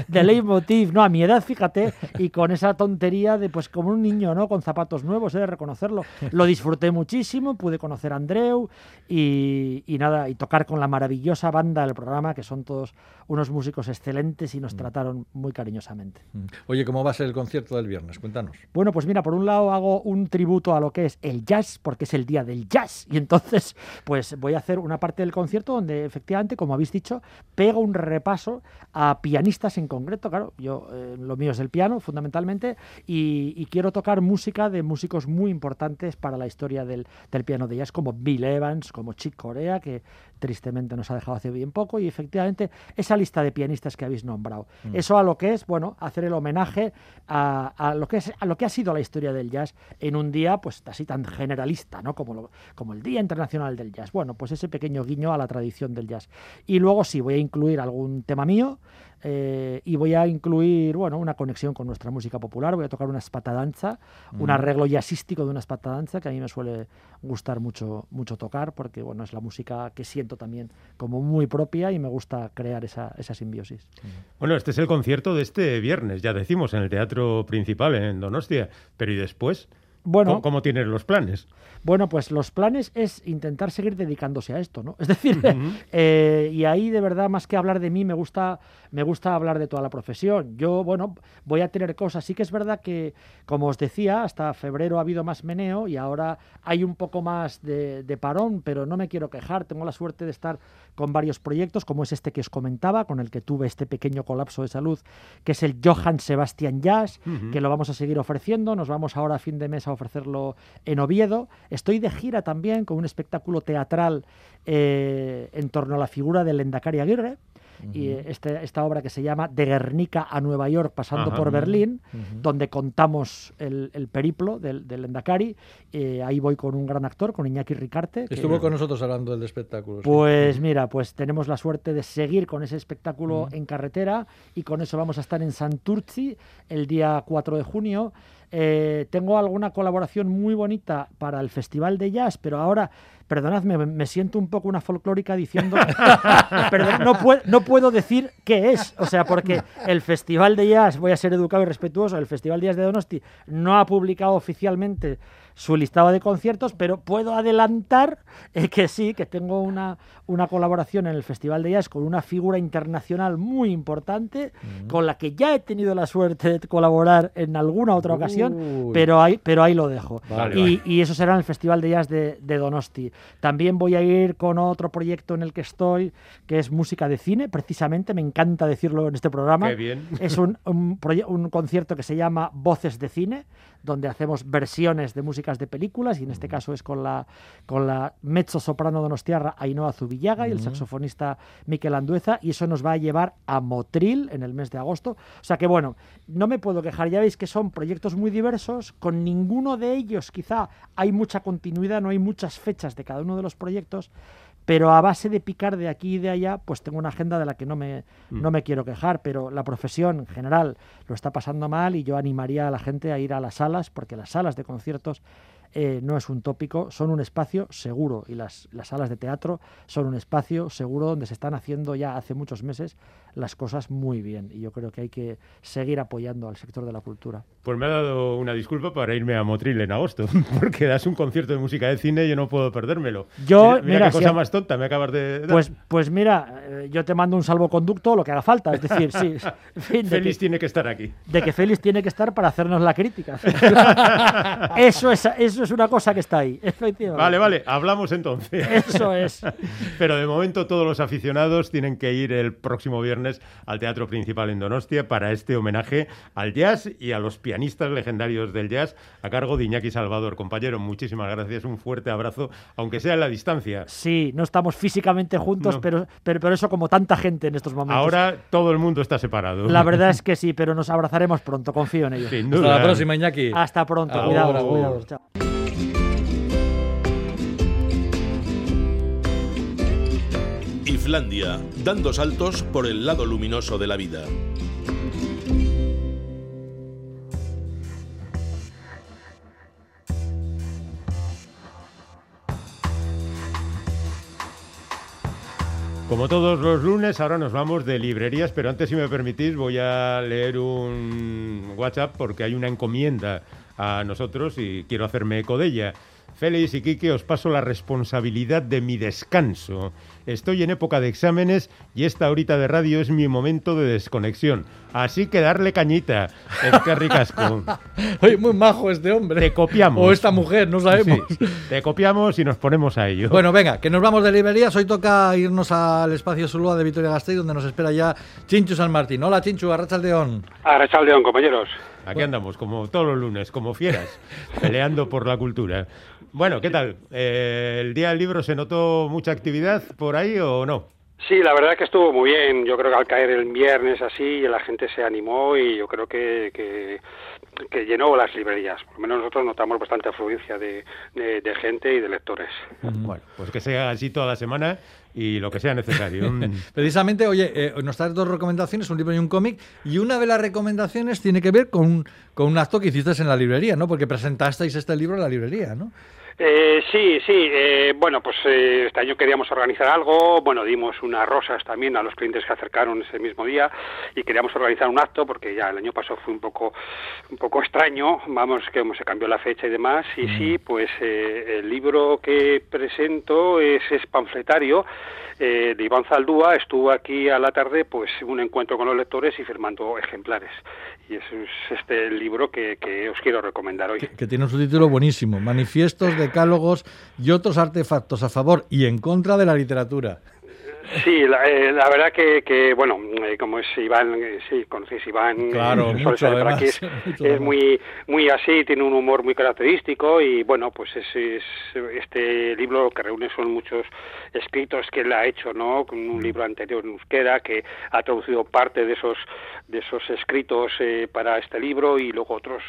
de Leitmotiv, no, a mi edad, fíjate, y con esa tontería de pues como un niño, ¿no? Con zapatos nuevos, he de reconocerlo. Lo disfruté muchísimo, pude conocer a Andreu y, nada, y tocar con la maravillosa banda del programa, que son todos unos músicos excelentes y nos mm. trataron muy cariñosamente. Mm. Oye, ¿cómo va a ser el concierto del viernes? Cuéntanos. Bueno, pues mira, por un lado hago un tributo a lo que es el jazz, porque es el día del jazz, y entonces pues voy a hacer una parte del concierto donde efectivamente, como habéis dicho, pego un repaso a pianistas en concreto, claro, yo eh, lo mío es el piano fundamentalmente, y, y quiero tocar música de músicos muy importantes para la historia del, piano de jazz, como Bill Evans, como Chick Corea, que tristemente nos ha dejado hace bien poco, y efectivamente esa lista de pianistas que habéis nombrado. Mm. Eso a lo que es, bueno, hacer el homenaje a, lo que es, a lo que ha sido la historia del jazz en un día, pues así tan generalista, ¿no? Como, como el Día Internacional del Jazz. Bueno, pues ese pequeño guiño a la tradición del jazz. Y luego sí, voy a incluir algún tema mío, eh, y voy a incluir bueno, una conexión con nuestra música popular. Voy a tocar una espatadanza, un arreglo jazzístico de una espatadanza que a mí me suele gustar mucho, mucho tocar porque bueno, es la música que siento también como muy propia y me gusta crear esa, esa simbiosis. Bueno, este es el concierto de este viernes, ya decimos, en el Teatro Principal en Donostia, pero ¿y después? Bueno, ¿Cómo, tienes los planes? Bueno, pues los planes es intentar seguir dedicándose a esto, ¿no? [LAUGHS] Es decir, eh, y ahí de verdad, más que hablar de mí, me gusta, me gusta hablar de toda la profesión. Yo, bueno, voy a tener cosas. Sí que es verdad que, como os decía, hasta febrero ha habido más meneo y ahora hay un poco más de, de parón, pero no me quiero quejar. Tengo la suerte de estar con varios proyectos, como es este que os comentaba, con el que tuve este pequeño colapso de salud, que es el Johann Sebastian Jazz, que lo vamos a seguir ofreciendo. Nos vamos ahora a fin de mes a ofrecerlo en Oviedo. Estoy de gira también con un espectáculo teatral eh, en torno a la figura del Endacari Aguirre y este, esta obra que se llama De Guernica a Nueva York pasando por Berlín, donde contamos el, periplo del, del Endacari. Eh, ahí voy con un gran actor, con Iñaki Ricarte. Estuvo con nosotros hablando del espectáculo. Pues mira, pues tenemos la suerte de seguir con ese espectáculo en carretera y con eso vamos a estar en Santurci el día 4 de junio. Eh, tengo alguna colaboración muy bonita para el Festival de Jazz, pero ahora perdonadme, me siento un poco una folclórica diciendo, [LAUGHS] perdón, no, puedo, no puedo decir qué es, o sea, porque el Festival de Jazz, voy a ser educado y respetuoso, el Festival de Jazz de Donosti no ha publicado oficialmente su listado de conciertos, pero puedo adelantar eh, que sí, que tengo una, una colaboración en el Festival de Jazz con una figura internacional muy importante, con la que ya he tenido la suerte de colaborar en alguna otra ocasión, pero ahí, pero ahí lo dejo. y, eso será en el Festival de Jazz de, Donosti. También voy a ir con otro proyecto en el que estoy, que es música de cine, precisamente, me encanta decirlo en este programa. Es un, un, un concierto que se llama Voces de Cine, donde hacemos versiones de músicas de películas, y en este caso es con la, con la mezzo soprano donostiarra Ainhoa Zubillaga y el saxofonista Miquel Andueza, y eso nos va a llevar a Motril en el mes de agosto. O sea que bueno, no me puedo quejar, ya veis que son proyectos muy diversos, con ninguno de ellos quizá hay mucha continuidad, no hay muchas fechas de cada uno de los proyectos, pero a base de picar de aquí y de allá, pues tengo una agenda de la que no me, mm. no me quiero quejar, pero la profesión en general lo está pasando mal y yo animaría a la gente a ir a las salas, porque las salas de conciertos eh, no es un tópico, son un espacio seguro y las, las salas de teatro son un espacio seguro donde se están haciendo ya hace muchos meses las cosas muy bien y yo creo que hay que seguir apoyando al sector de la cultura. Pues me ha dado una disculpa para irme a Motril en agosto, [LAUGHS] porque das un concierto de música de cine y yo no puedo perdérmelo. Yo, mira, qué cosa más tonta me acabas de dar. Pues, pues mira, eh, yo te mando un salvoconducto, lo que haga falta, es decir, sí. [LAUGHS] Félix tiene que estar aquí. De que Félix tiene que estar para hacernos la crítica. [LAUGHS] eso, es, eso es una cosa que está ahí, [LAUGHS] efectivamente. Vale, vale, hablamos entonces. Eso es. [LAUGHS] Pero de momento todos los aficionados tienen que ir el próximo viernes al Teatro Principal en Donostia para este homenaje al jazz y a los pianistas legendarios del jazz a cargo de Iñaki Salvador. Compañero, muchísimas gracias, un fuerte abrazo, aunque sea en la distancia. Sí, no estamos físicamente juntos, pero, pero, pero eso como tanta gente en estos momentos. Ahora todo el mundo está separado. La [LAUGHS] verdad es que sí, pero nos abrazaremos pronto, confío en ello. Hasta la próxima, Iñaki. Hasta pronto, cuidado, cuidado. Chao. Dando saltos por el lado luminoso de la vida. Como todos los lunes, ahora nos vamos de librerías, pero antes, si me permitís, voy a leer un WhatsApp porque hay una encomienda a nosotros y quiero hacerme eco de ella. Félix y Quique, os paso la responsabilidad de mi descanso. Estoy en época de exámenes y esta horita de radio es mi momento de desconexión. Así que darle cañita. Es que ricasco. [LAUGHS] Oye, muy majo este hombre. Te copiamos. O esta mujer, no sabemos. te copiamos y nos ponemos a ello. Bueno, venga, que nos vamos de librerías. Hoy toca irnos al espacio Zulúa de Vitoria Gasteiz, donde nos espera ya Chinchu San Martín. Hola, Chinchu, Arrachaldeón. Arrachaldeón, compañeros. Aquí andamos, como todos los lunes, como fieras, [LAUGHS] peleando por la cultura. Bueno, ¿qué tal? Eh, ¿El día del libro se notó mucha actividad por ahí o no? Sí, la verdad que estuvo muy bien. Yo creo que al caer el viernes así, la gente se animó y yo creo que, que, llenó las librerías. Por lo menos nosotros notamos bastante afluencia de, de, gente y de lectores. Bueno, pues que sea así toda la semana y lo que sea necesario. [LAUGHS] Precisamente, oye, eh, nos traes dos recomendaciones, un libro y un cómic, y una de las recomendaciones tiene que ver con, con un acto que hiciste en la librería, ¿no? Porque presentasteis este libro en la librería, ¿no? Eh, sí, sí. Eh, bueno, pues eh, este año queríamos organizar algo. Bueno, dimos unas rosas también a los clientes que acercaron ese mismo día y queríamos organizar un acto porque ya el año pasado fue un poco, un poco extraño. Vamos, que se cambió la fecha y demás. Y sí, pues el libro que presento es, es panfletario de Iván Zaldúa. Estuvo aquí a la tarde, pues un encuentro con los lectores y firmando ejemplares y es este libro que, os quiero recomendar hoy. Que, tiene un subtítulo buenísimo, Manifiestos, Decálogos y otros artefactos a favor y en contra de la literatura. Sí, la, eh, la verdad que, que bueno, eh, como es Iván, eh, sí, conocéis Iván, claro, mucho, además, [LAUGHS] es, es muy, muy así, tiene un humor muy característico y bueno, pues es, es, este libro que reúne son muchos escritos que él ha hecho, ¿no? Con un mm. libro anterior en euskera que ha traducido parte de esos de esos escritos para este libro y luego otros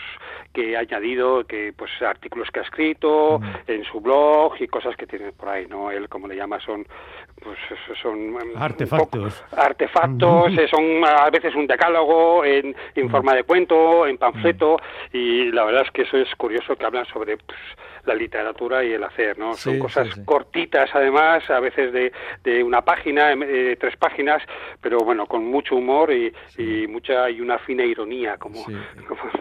que ha añadido, que pues artículos que ha escrito mm. en su blog y cosas que tiene por ahí, ¿no? Él como le llama son pues son em, artefactos, artefactos, eh, son a veces un decálogo en, en forma de cuento, en panfleto y la verdad es que eso es curioso que hablan sobre pues, la literatura y el hacer, ¿no? Son cosas cortitas, además, a veces de, de una página, eh, tres páginas, pero bueno, con mucho humor y, y mucha y una fina ironía, [LAUGHS] como,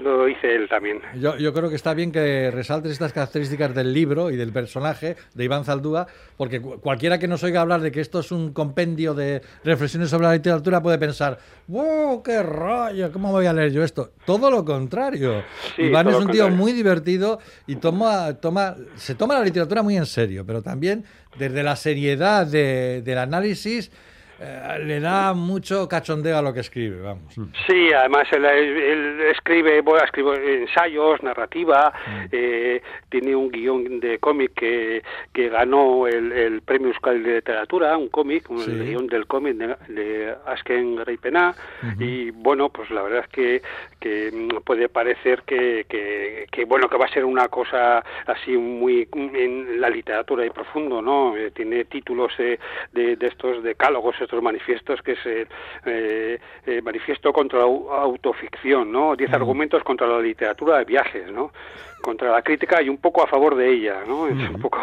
lo dice él también. Yo, yo creo que está bien que resaltes estas características del libro y del personaje de Iván Zaldúa, porque cualquiera que nos oiga hablar de que esto es un compendio de reflexiones sobre la literatura puede pensar, ¡wow! ¡Qué rollo! ¿Cómo voy a leer yo esto? Todo lo contrario. Iván es un tío muy divertido y toma, toma, se toma la literatura muy en serio, pero también desde la seriedad del análisis eh, le da mucho cachondeo a lo que escribe, vamos. Mm. Sí, además él, escribe, bueno, escribe ensayos, narrativa, mm. eh, tiene un guion de cómic que, que ganó el, premio Euskal de Literatura, un cómic, un guion del cómic de, Asken Greipena, y bueno, pues la verdad es que, que puede parecer que, que, bueno, que va a ser una cosa así muy en la literatura y profundo, ¿no? Eh, tiene títulos de, de, de estos decálogos estos manifiestos que es el eh, eh, manifiesto contra la autoficción, ¿no? Diez argumentos contra la literatura de viajes, ¿no? Contra la crítica y un poco a favor de ella, ¿no? Es un poco...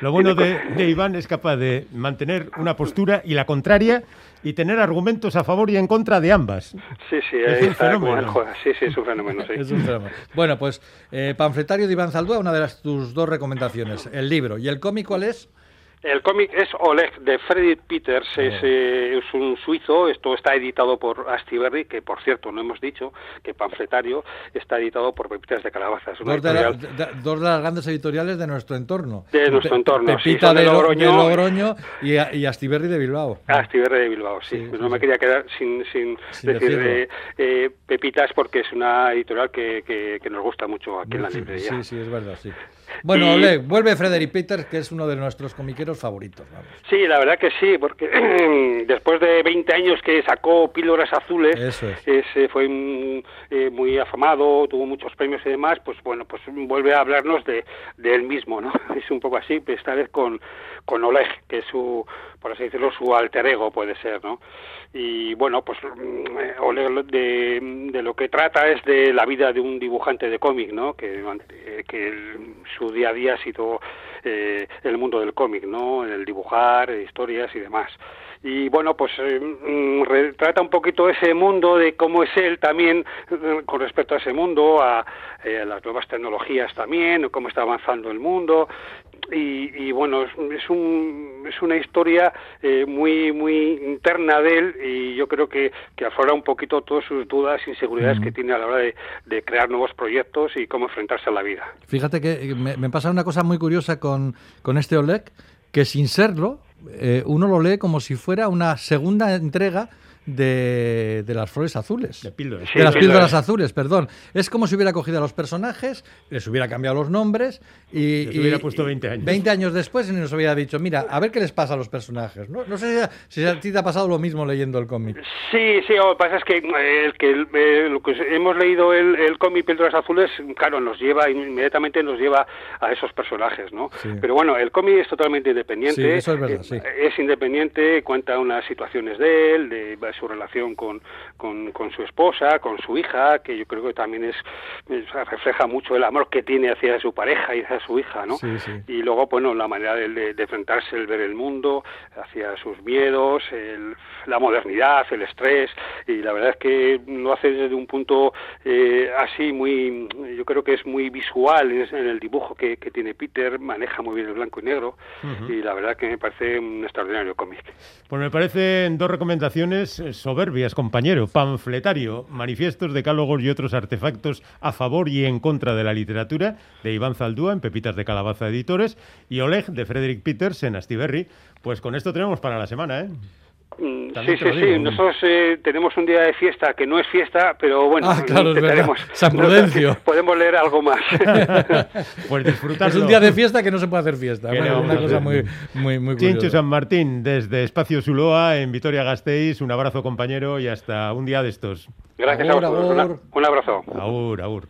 Lo bueno de, Iván es capaz de mantener una postura y la contraria y tener argumentos a favor y en contra de ambas. Sí, sí, es un fenómeno. Sí, sí, es un fenómeno, sí. [LAUGHS] es un fenómeno. Bueno, pues eh, panfletario de Iván Zaldúa, una de las, tus dos recomendaciones, el libro. ¿Y el cómic cuál es? El cómic es Oleg de Freddy Peters, es, eh, es, un suizo, esto está editado por Astiberri, que por cierto no hemos dicho que Panfletario está editado por Pepitas de Calabazas. Dos de, dos, de las grandes editoriales de nuestro entorno. De nuestro entorno, Pepita de, Logroño, y, Astiberri de Bilbao. Astiberri de Bilbao, sí. no me quería quedar sin, sin, decir eh, Pepitas porque es una editorial que, que, nos gusta mucho aquí en la librería. Sí, sí, es verdad, sí. Bueno, Oleg, vuelve Frederick Peters, que es uno de nuestros comiqueros favoritos. Sí, la verdad que sí, porque [CLEARS THROAT] después de 20 años que sacó Píldoras Azules, ese fue eh, muy afamado, tuvo muchos premios y demás, pues bueno, pues vuelve a hablarnos de, de él mismo, ¿no? [LAUGHS] Es un poco así, esta vez con, con Oleg, que es su, por así decirlo, su alter ego puede ser, ¿no? Y bueno, pues mm, Oleg de, de lo que trata es de la vida de un dibujante de cómic, ¿no? Que, que su día a día ha sido eh, el mundo del cómic, ¿no? El dibujar, historias y demás. Y bueno, pues eh, mm, retrata un poquito ese mundo de cómo es él también eh, con respecto a ese mundo, a, a las nuevas tecnologías también, cómo está avanzando el mundo y, bueno, es, un, es una historia eh, muy muy interna de él y yo creo que, que aflora un poquito todas sus dudas e inseguridades que tiene a la hora de, crear nuevos proyectos y cómo enfrentarse a la vida. Fíjate que me, me pasa una cosa muy curiosa con, con este Oleg, que sin serlo, eh, uno lo lee como si fuera una segunda entrega de, las flores azules. De, píldoras. de las píldoras azules, perdón. Es como si hubiera cogido a los personajes, les hubiera cambiado los nombres y... Les hubiera puesto 20 años. 20 años después y nos hubiera dicho, mira, a ver qué les pasa a los personajes. No, no sé si a, ti te ha pasado lo mismo leyendo el cómic. Sí, sí, lo que pasa es que, eh, el que, eh, lo que hemos leído el, el cómic Píldoras Azules, claro, nos lleva, inmediatamente nos lleva a esos personajes, ¿no? Pero bueno, el cómic es totalmente independiente. eso es verdad, sí. Es independiente, cuenta unas situaciones de él, de su relación con, con, su esposa, con su hija, que yo creo que también es, refleja mucho el amor que tiene hacia su pareja y hacia su hija, ¿no? Y luego, bueno, la manera de, enfrentarse, el ver el mundo, hacia sus miedos, la modernidad, el estrés, y la verdad es que lo hace desde un punto eh, así muy, yo creo que es muy visual en, el dibujo que, tiene Peter, maneja muy bien el blanco y negro, y la verdad que me parece un extraordinario cómic. Pues me parecen dos recomendaciones eh, soberbias, compañero. Panfletario, manifiestos, decálogos y otros artefactos a favor y en contra de la literatura, de Iván Zaldúa en Pepitas de Calabaza Editores, y Oleg, de Frederick Peters en Astiberri. Pues con esto tenemos para la semana, ¿eh? Mm, sí, sí, sí. Nosotros eh, tenemos un día de fiesta que no es fiesta, pero bueno, ah, claro, San Prudencio. [LAUGHS] podemos leer algo más. [LAUGHS] pues disfrutar. Es un día de fiesta que no se puede hacer fiesta. una cosa muy, muy, muy Chincho San Martín, desde Espacio Zuloa, en Vitoria-Gasteiz. Un abrazo, compañero, y hasta un día de estos. Gracias a vosotros. Un abrazo. Aur, aur.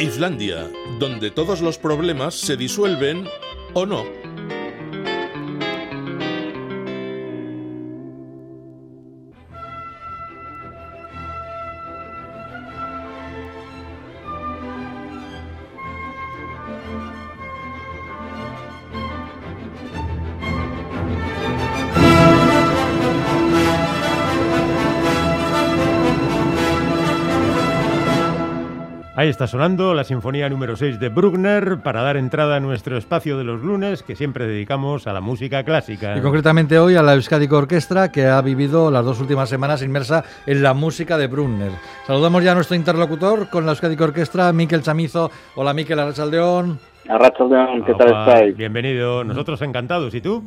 Islandia, donde todos los problemas se disuelven o no. Ahí está sonando la Sinfonía número 6 de Bruckner para dar entrada a nuestro espacio de los lunes que siempre dedicamos a la música clásica. Y concretamente hoy a la Euskadico Orquestra que ha vivido las dos últimas semanas inmersa en la música de Bruckner. Saludamos ya a nuestro interlocutor con la Euskadico Orquestra, Miquel Chamizo. Hola Miquel Arrachaldeón. Arrachaldeón, ¿qué tal estáis? Bienvenido, nosotros encantados. ¿Y tú?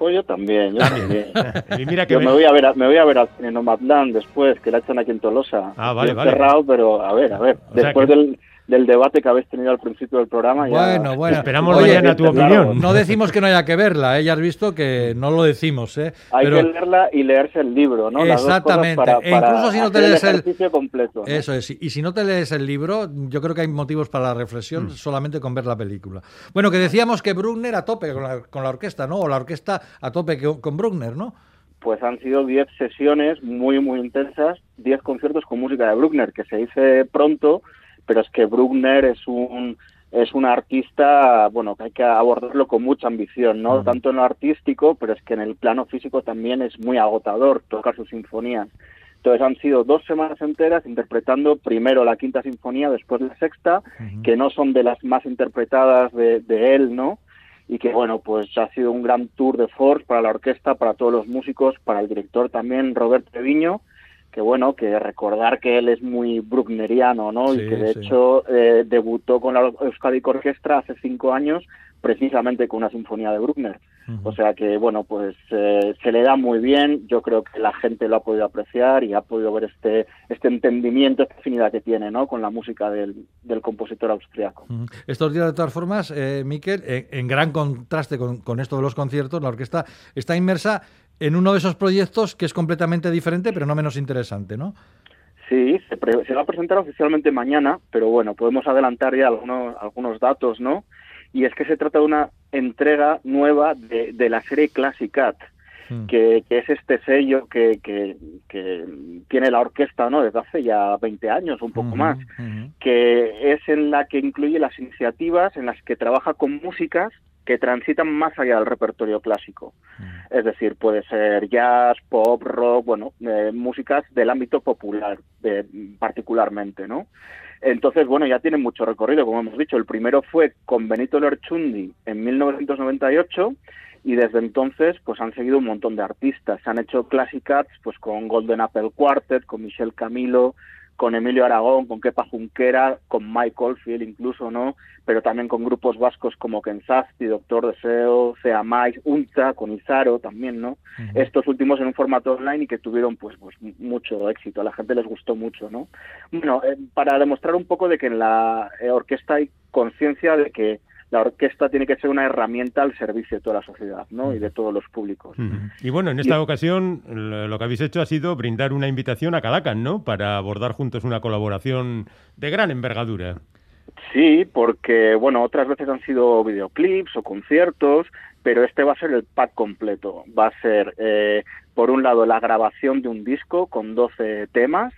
Pues yo también, yo también. [LAUGHS] y mira que me... voy a ver, me voy a ver al cine Nomadland después, que la echan aquí en Tolosa. Ah, vale, vale. cerrado, pero a ver, a ver. después del del debate que habéis tenido al principio del programa. Bueno, bueno. Esperamos Oye, tu opinión. No decimos que no haya que verla, ¿eh? ya has visto que no lo decimos. ¿eh? Hay que leerla y leerse el libro, ¿no? Exactamente. e incluso si no te lees el... completo. Eso es. Y si no te lees el libro, yo creo que hay motivos para la reflexión mm. solamente con ver la película. Bueno, que decíamos que Bruckner a tope con la, con la orquesta, ¿no? O la orquesta a tope con Bruckner, ¿no? pues han sido 10 sesiones muy, muy intensas, 10 conciertos con música de Bruckner, que se dice pronto, pero es que Bruckner es un es un artista, bueno, que hay que abordarlo con mucha ambición, ¿no? Tanto en lo artístico, pero es que en el plano físico también es muy agotador tocar sus sinfonías. Entonces han sido dos semanas enteras interpretando primero la quinta sinfonía, después la sexta, que no son de las más interpretadas de, de él, ¿no? Y que bueno, pues ha sido un gran tour de force para la orquesta, para todos los músicos, para el director también, Robert Treviño, que bueno, que recordar que él es muy bruckneriano, ¿no? y que de hecho eh, debutó con la Euskadi Orquestra hace cinco años precisamente con una sinfonía de Bruckner. O sea que, bueno, pues eh, se le da muy bien, yo creo que la gente lo ha podido apreciar y ha podido ver este, este entendimiento, esta afinidad que tiene ¿no? con la música del, del compositor austriaco. Estos días, de todas formas, eh, Miquel, en gran contraste con, con esto de los conciertos, la orquesta está inmersa en uno de esos proyectos que es completamente diferente, pero no menos interesante, ¿no? Sí, se, va a presentar oficialmente mañana, pero bueno, podemos adelantar ya algunos, algunos datos, ¿no? Y es que se trata de una entrega nueva de, de la serie Classic Cat, hmm. que, que, es este sello que, que, que, tiene la orquesta ¿no? desde hace ya 20 años, un poco más, que es en la que incluye las iniciativas en las que trabaja con músicas que transitan más allá del repertorio clásico. Mm. Es decir, puede ser jazz, pop, rock, bueno, eh, músicas del ámbito popular particularmente, ¿no? Entonces, bueno, ya tienen mucho recorrido, como hemos dicho. El primero fue con Benito Lerchundi en 1998 y desde entonces pues han seguido un montón de artistas. Se han hecho clásicas pues con Golden Apple Quartet, con Michel Camilo, con Emilio Aragón, con Kepa Junquera, con Mike Oldfield incluso, ¿no? Pero también con grupos vascos como Kensasti, Doctor Deseo, Sea Mike, Unta, con Izaro también, ¿no? Estos últimos en un formato online y que tuvieron pues, pues mucho éxito, a la gente les gustó mucho, ¿no? Bueno, eh, para demostrar un poco de que en la eh, orquesta hay conciencia de que la orquesta tiene que ser una herramienta al servicio de toda la sociedad ¿no? y de todos los públicos. Y bueno, en esta ocasión lo que habéis hecho ha sido brindar una invitación a Calacan, ¿no? Para abordar juntos una colaboración de gran envergadura. Sí, porque bueno, otras veces han sido videoclips o conciertos, pero este va a ser el pack completo. Va a ser, eh, por un lado, la grabación de un disco con 12 temas,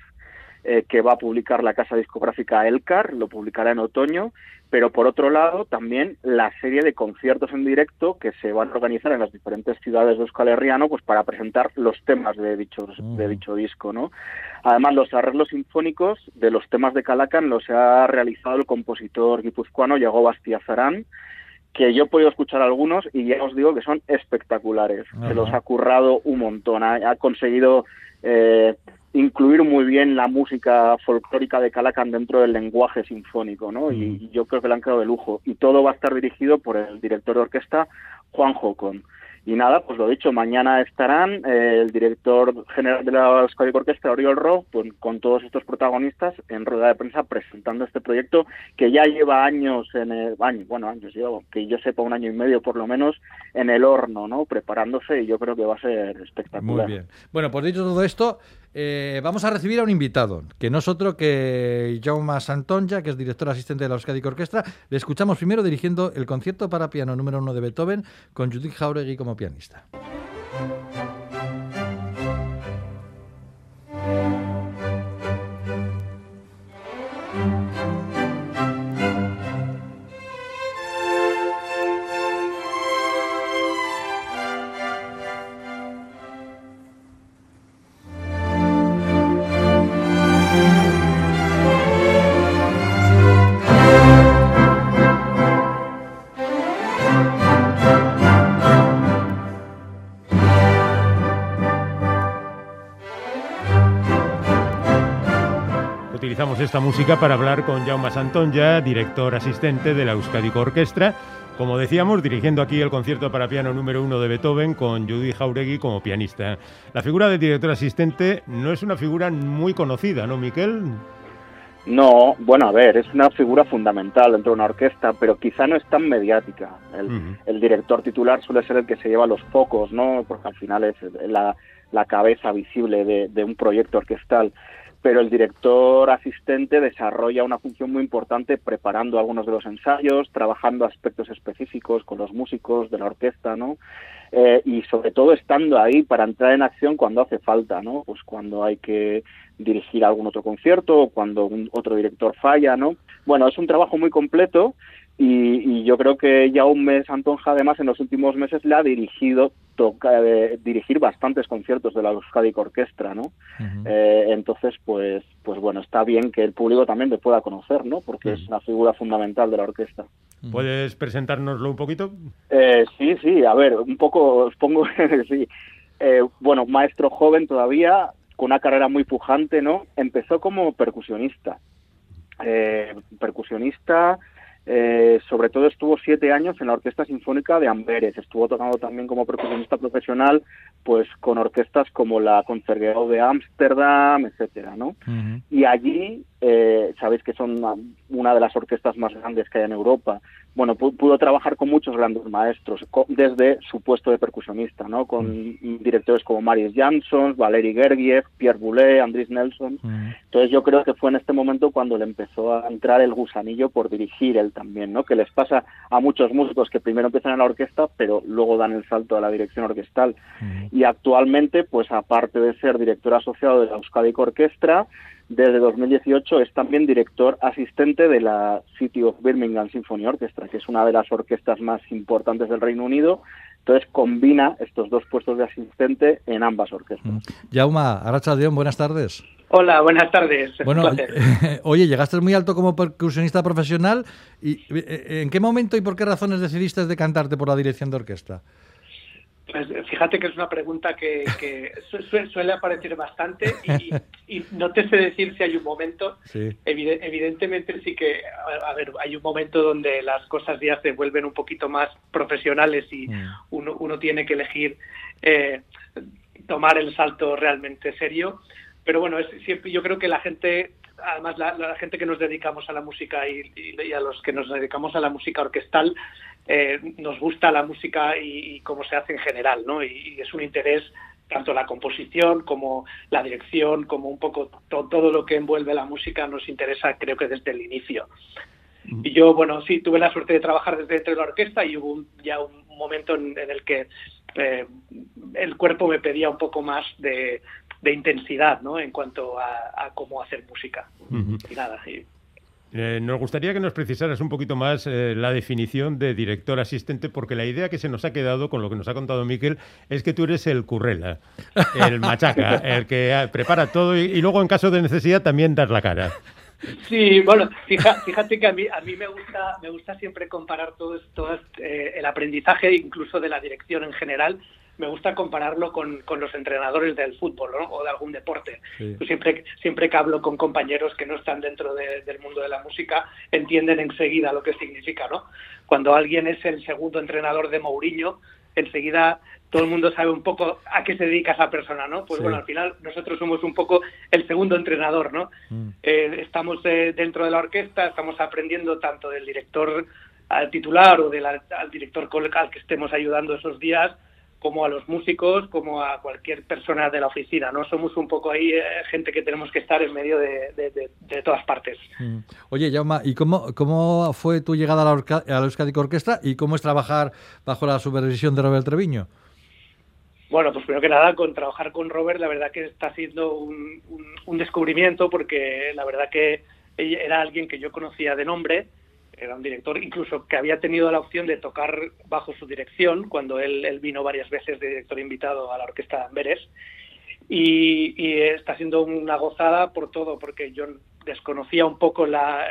eh, que va a publicar la casa discográfica Elcar, lo publicará en otoño, pero por otro lado también la serie de conciertos en directo que se van a organizar en las diferentes ciudades de Euskal Herriano pues para presentar los temas de dicho, de dicho disco, ¿no? Además, los arreglos sinfónicos de los temas de Calacan los ha realizado el compositor guipuzcoano Yago Bastiazarán, que yo he podido escuchar algunos y ya os digo que son espectaculares. Se los ha currado un montón. Ha, conseguido eh, incluir muy bien la música folclórica de Calacan dentro del lenguaje sinfónico, ¿no? Y mm. yo creo que le han quedado de lujo. Y todo va a estar dirigido por el director de orquesta, Juan Jocon. Y nada, pues lo dicho, mañana estarán eh, el director general de la Euskadi Orquesta, Oriol Ro, pues, con todos estos protagonistas en rueda de prensa presentando este proyecto que ya lleva años en el año, bueno, años llevo, que yo sepa un año y medio por lo menos en el horno, ¿no? Preparándose y yo creo que va a ser espectacular. Muy bien. Bueno, pues dicho todo esto, eh, vamos a recibir a un invitado, que no es otro que Jaume Santonja, que es director asistente de la Euskadi Orquestra. Le escuchamos primero dirigiendo el concierto para piano número uno de Beethoven con Judith Jauregui como pianista. Utilizamos esta música para hablar con Jaume Santonja, director asistente de la Euskadi Orquestra, como decíamos, dirigiendo aquí el concierto para piano número uno de Beethoven con Judy Jauregui como pianista. La figura del director asistente no es una figura muy conocida, ¿no, Miquel? No, bueno, a ver, es una figura fundamental dentro de una orquesta, pero quizá no es tan mediática. El, director titular suele ser el que se lleva los focos, ¿no? Porque al final es la, cabeza visible de, un proyecto orquestal pero el director asistente desarrolla una función muy importante preparando algunos de los ensayos, trabajando aspectos específicos con los músicos de la orquesta, ¿no? Eh, y sobre todo estando ahí para entrar en acción cuando hace falta, ¿no? Pues cuando hay que dirigir algún otro concierto o cuando un otro director falla, ¿no? Bueno, es un trabajo muy completo y, yo creo que ya un mes Antonja además en los últimos meses le ha dirigido toca, eh, dirigir bastantes conciertos de la Euskadi Orquestra, ¿no? Eh, entonces, pues, pues bueno, está bien que el público también le pueda conocer, ¿no? Porque es una figura fundamental de la orquesta. ¿Puedes presentárnoslo un poquito? Eh, sí, sí, a ver, un poco, os pongo, [LAUGHS] sí. bueno, maestro joven todavía, con una carrera muy pujante, ¿no? Empezó como percusionista. percusionista, eh, sobre todo estuvo siete años en la Orquesta Sinfónica de Amberes. Estuvo tocando también como percusionista profesional, pues con orquestas como la Concertgebouw de Ámsterdam, etcétera, ¿no? Y allí, eh, sabéis que son una de las orquestas más grandes que hay en Europa bueno, pudo trabajar con muchos grandes maestros, desde su puesto de percusionista, ¿no? Con mm. directores como Marius Jansson, Valery Gergiev, Pierre Boulez, Andris Nelson. Mm. Entonces yo creo que fue en este momento cuando le empezó a entrar el gusanillo por dirigir él también, ¿no? Que les pasa a muchos músicos que primero empiezan en la orquesta, pero luego dan el salto a la dirección orquestal. Mm. Y actualmente, pues aparte de ser director asociado de la Euskadi Orquestra, desde 2018 es también director asistente de la City of Birmingham Symphony Orchestra, que es una de las orquestas más importantes del Reino Unido. Entonces combina estos dos puestos de asistente en ambas orquestas. Yauma, mm. Aracha Dion, buenas tardes. Hola, buenas tardes. Bueno, [LAUGHS] oye, llegaste muy alto como percusionista profesional. y ¿En qué momento y por qué razones decidiste decantarte por la dirección de orquesta? Pues fíjate que es una pregunta que, suele aparecer bastante y, no te sé decir si hay un momento. evidentemente sí que, a ver, hay un momento donde las cosas ya se vuelven un poquito más profesionales y mm. uno, tiene que elegir eh, tomar el salto realmente serio. Pero bueno, es, siempre, yo creo que la gente además la, gente que nos dedicamos a la música y, a los que nos dedicamos a la música orquestal, eh, nos gusta la música y, cómo se hace en general, ¿no? Y, es un interés tanto la composición como la dirección, como un poco todo lo que envuelve la música nos interesa creo que desde el inicio. Y yo, bueno, sí, tuve la suerte de trabajar desde dentro de la orquesta y hubo ya un momento en, el que eh, el cuerpo me pedía un poco más de, intensidad, ¿no? En cuanto a, cómo hacer música. Y nada, y eh, nos gustaría que nos precisaras un poquito más eh, la definición de director asistente, porque la idea que se nos ha quedado con lo que nos ha contado Miquel es que tú eres el currela, [LAUGHS] el machaca, el que ah, prepara todo y, luego en caso de necesidad también das la cara. Sí, bueno, fíjate, que a mí, a mí me, gusta, me gusta siempre comparar todo, todo eh, el aprendizaje, incluso de la dirección en general, me gusta compararlo con, con los entrenadores del fútbol o de algún deporte. siempre, siempre que hablo con compañeros que no están dentro del mundo de la música, entienden enseguida lo que significa. ¿no? Cuando alguien es el segundo entrenador de Mourinho, enseguida todo el mundo sabe un poco a qué se dedica esa persona, ¿no? Pues bueno, al final nosotros somos un poco el segundo entrenador, ¿no? Mm. Eh, estamos eh, dentro de la orquesta, estamos aprendiendo tanto del director al titular o del al director al que estemos ayudando esos días, como a los músicos, como a cualquier persona de la oficina, ¿no? Somos un poco ahí eh, gente que tenemos que estar en medio de, todas partes. Mm. Oye, Jauma, ¿y cómo, cómo fue tu llegada a la, Orca, a la Euskadi Orquesta y cómo es trabajar bajo la supervisión de Robert Treviño? Bueno, pues primero que nada, con trabajar con Robert, la verdad que está siendo un, un descubrimiento porque la verdad que era alguien que yo conocía de nombre, era un director incluso que había tenido la opción de tocar bajo su dirección cuando él, vino varias veces de director invitado a la orquesta de Amberes. Y, está siendo una gozada por todo porque yo desconocía un poco la,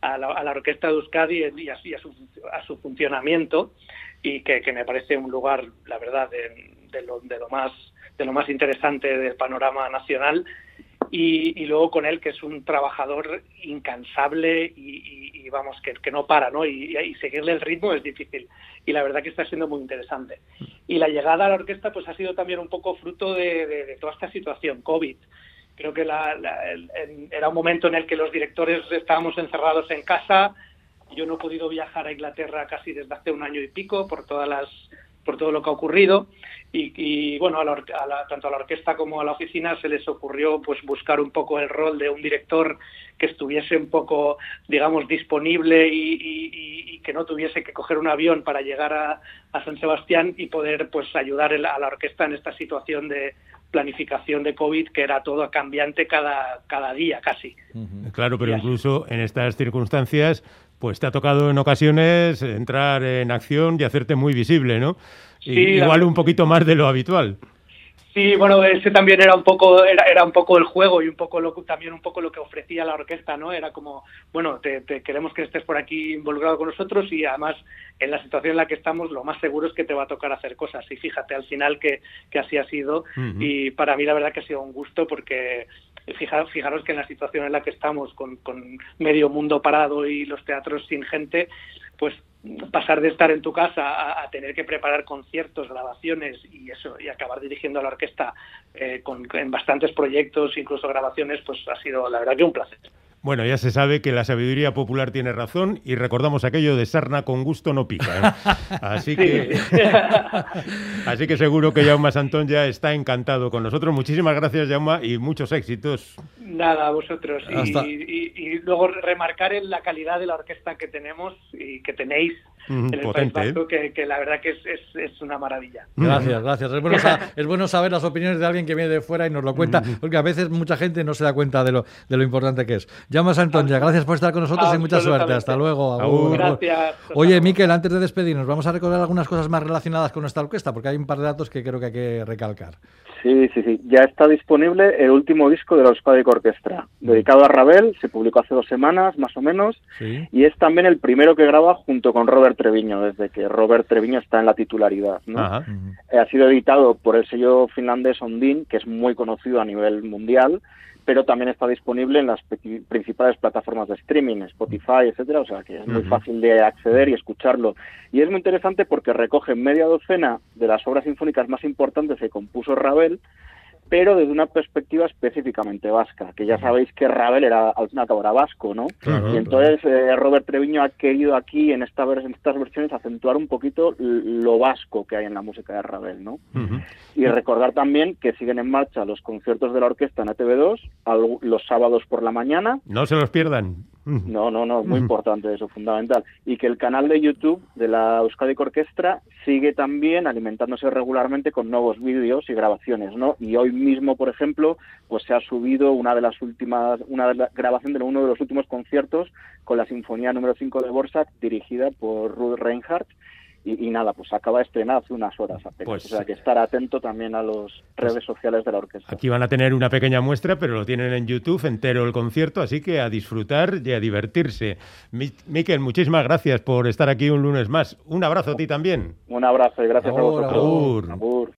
a, la, orquesta de Euskadi y así a, su, funcionamiento y que, me parece un lugar la verdad de, lo, de lo más de lo más interesante del panorama nacional y, luego con él, que es un trabajador incansable y, vamos, que, que, no para, ¿no? Y, seguirle el ritmo es difícil. Y la verdad que está siendo muy interesante. Y la llegada a la orquesta, pues ha sido también un poco fruto de, toda esta situación, COVID. Creo que era un momento en el que los directores estábamos encerrados en casa. Yo no he podido viajar a Inglaterra casi desde hace un año y pico por todas las por todo lo que ha ocurrido. Y, bueno, a tanto a la orquesta como a la oficina se les ocurrió pues buscar un poco el rol de un director que estuviese un poco, digamos, disponible y, que no tuviese que coger un avión para llegar a, San Sebastián y poder pues ayudar a la orquesta en esta situación de planificación de COVID que era todo cambiante cada, cada día casi. Claro, pero incluso en estas circunstancias pues te ha tocado en ocasiones entrar en acción y hacerte muy visible, ¿no? igual un poquito más de lo habitual. Sí, bueno, ese también era un poco era, era un poco el juego y un poco lo, también un poco lo que ofrecía la orquesta, ¿no? Era como, bueno, te, queremos que estés por aquí involucrado con nosotros y además en la situación en la que estamos lo más seguro es que te va a tocar hacer cosas. Y fíjate al final que, que así ha sido. Y para mí la verdad que ha sido un gusto porque fijaros, fijaros que en la situación en la que estamos con, con medio mundo parado y los teatros sin gente, pues pasar de estar en tu casa a, tener que preparar conciertos, grabaciones y eso y acabar dirigiendo a la orquesta eh, con, en bastantes proyectos, incluso grabaciones, pues ha sido la verdad que un placer. Bueno, ya se sabe que la sabiduría popular tiene razón y recordamos aquello de sarna con gusto no pica. ¿eh? [LAUGHS] Así que [LAUGHS] así que seguro que Jaume Santón ya está encantado con nosotros. Muchísimas gracias, Jaume, y muchos éxitos. Nada, a vosotros. Y, luego remarcar en la calidad de la orquesta que tenemos y que tenéis en el País ¿eh? que, la verdad que es, es, una maravilla. Gracias, gracias. Es bueno, es bueno, saber las opiniones de alguien que viene de fuera y nos lo cuenta, porque a veces mucha gente no se da cuenta de lo, de lo importante que es. Llamas Antonia, gracias por estar con nosotros y mucha suerte. Hasta luego. Gracias. Oye, Miquel, antes de despedirnos, vamos a recordar algunas cosas más relacionadas con nuestra orquesta, porque hay un par de datos que creo que hay que recalcar. Sí, sí, sí. Ya está disponible el último disco de la Euskadi Orquestra, dedicado a Ravel, se publicó hace dos semanas, más o menos, y es también el primero que graba junto con Robert Treviño, desde que Robert Treviño está en la titularidad. Eh, ha sido editado por el sello finlandés Ondin, que es muy conocido a nivel mundial, pero también está disponible en las principales plataformas de streaming, Spotify, etcétera, o sea que es muy fácil de acceder y escucharlo. Y es muy interesante porque recoge media docena de las obras sinfónicas más importantes que compuso Ravel, pero desde una perspectiva específicamente vasca, que ya sabéis que Ravel era al fin vasco, ¿no? y entonces eh, Robert Treviño ha querido aquí en, esta, en estas versiones acentuar un poquito lo vasco que hay en la música de Ravel, ¿no? Y recordar también que siguen en marcha los conciertos de la orquesta en ATV2 los sábados por la mañana. No se los pierdan. No, no, no, muy importante eso, fundamental. Y que el canal de YouTube de la Euskadi Orquestra sigue también alimentándose regularmente con nuevos vídeos y grabaciones, ¿no? Y hoy mismo, por ejemplo, pues se ha subido una de las últimas, una de la grabación de uno de los últimos conciertos con la Sinfonía número 5 de Borsak, dirigida por Ruth Reinhardt, y, nada, pues acaba de estrenar hace unas horas apenas. Pues, o sea que estar atento también a las pues redes sociales de la orquesta. Aquí van a tener una pequeña muestra, pero lo tienen en YouTube entero el concierto, así que a disfrutar y a divertirse. Miquel, muchísimas gracias por estar aquí un lunes más. Un abrazo a ti también. Un abrazo y gracias a vosotros.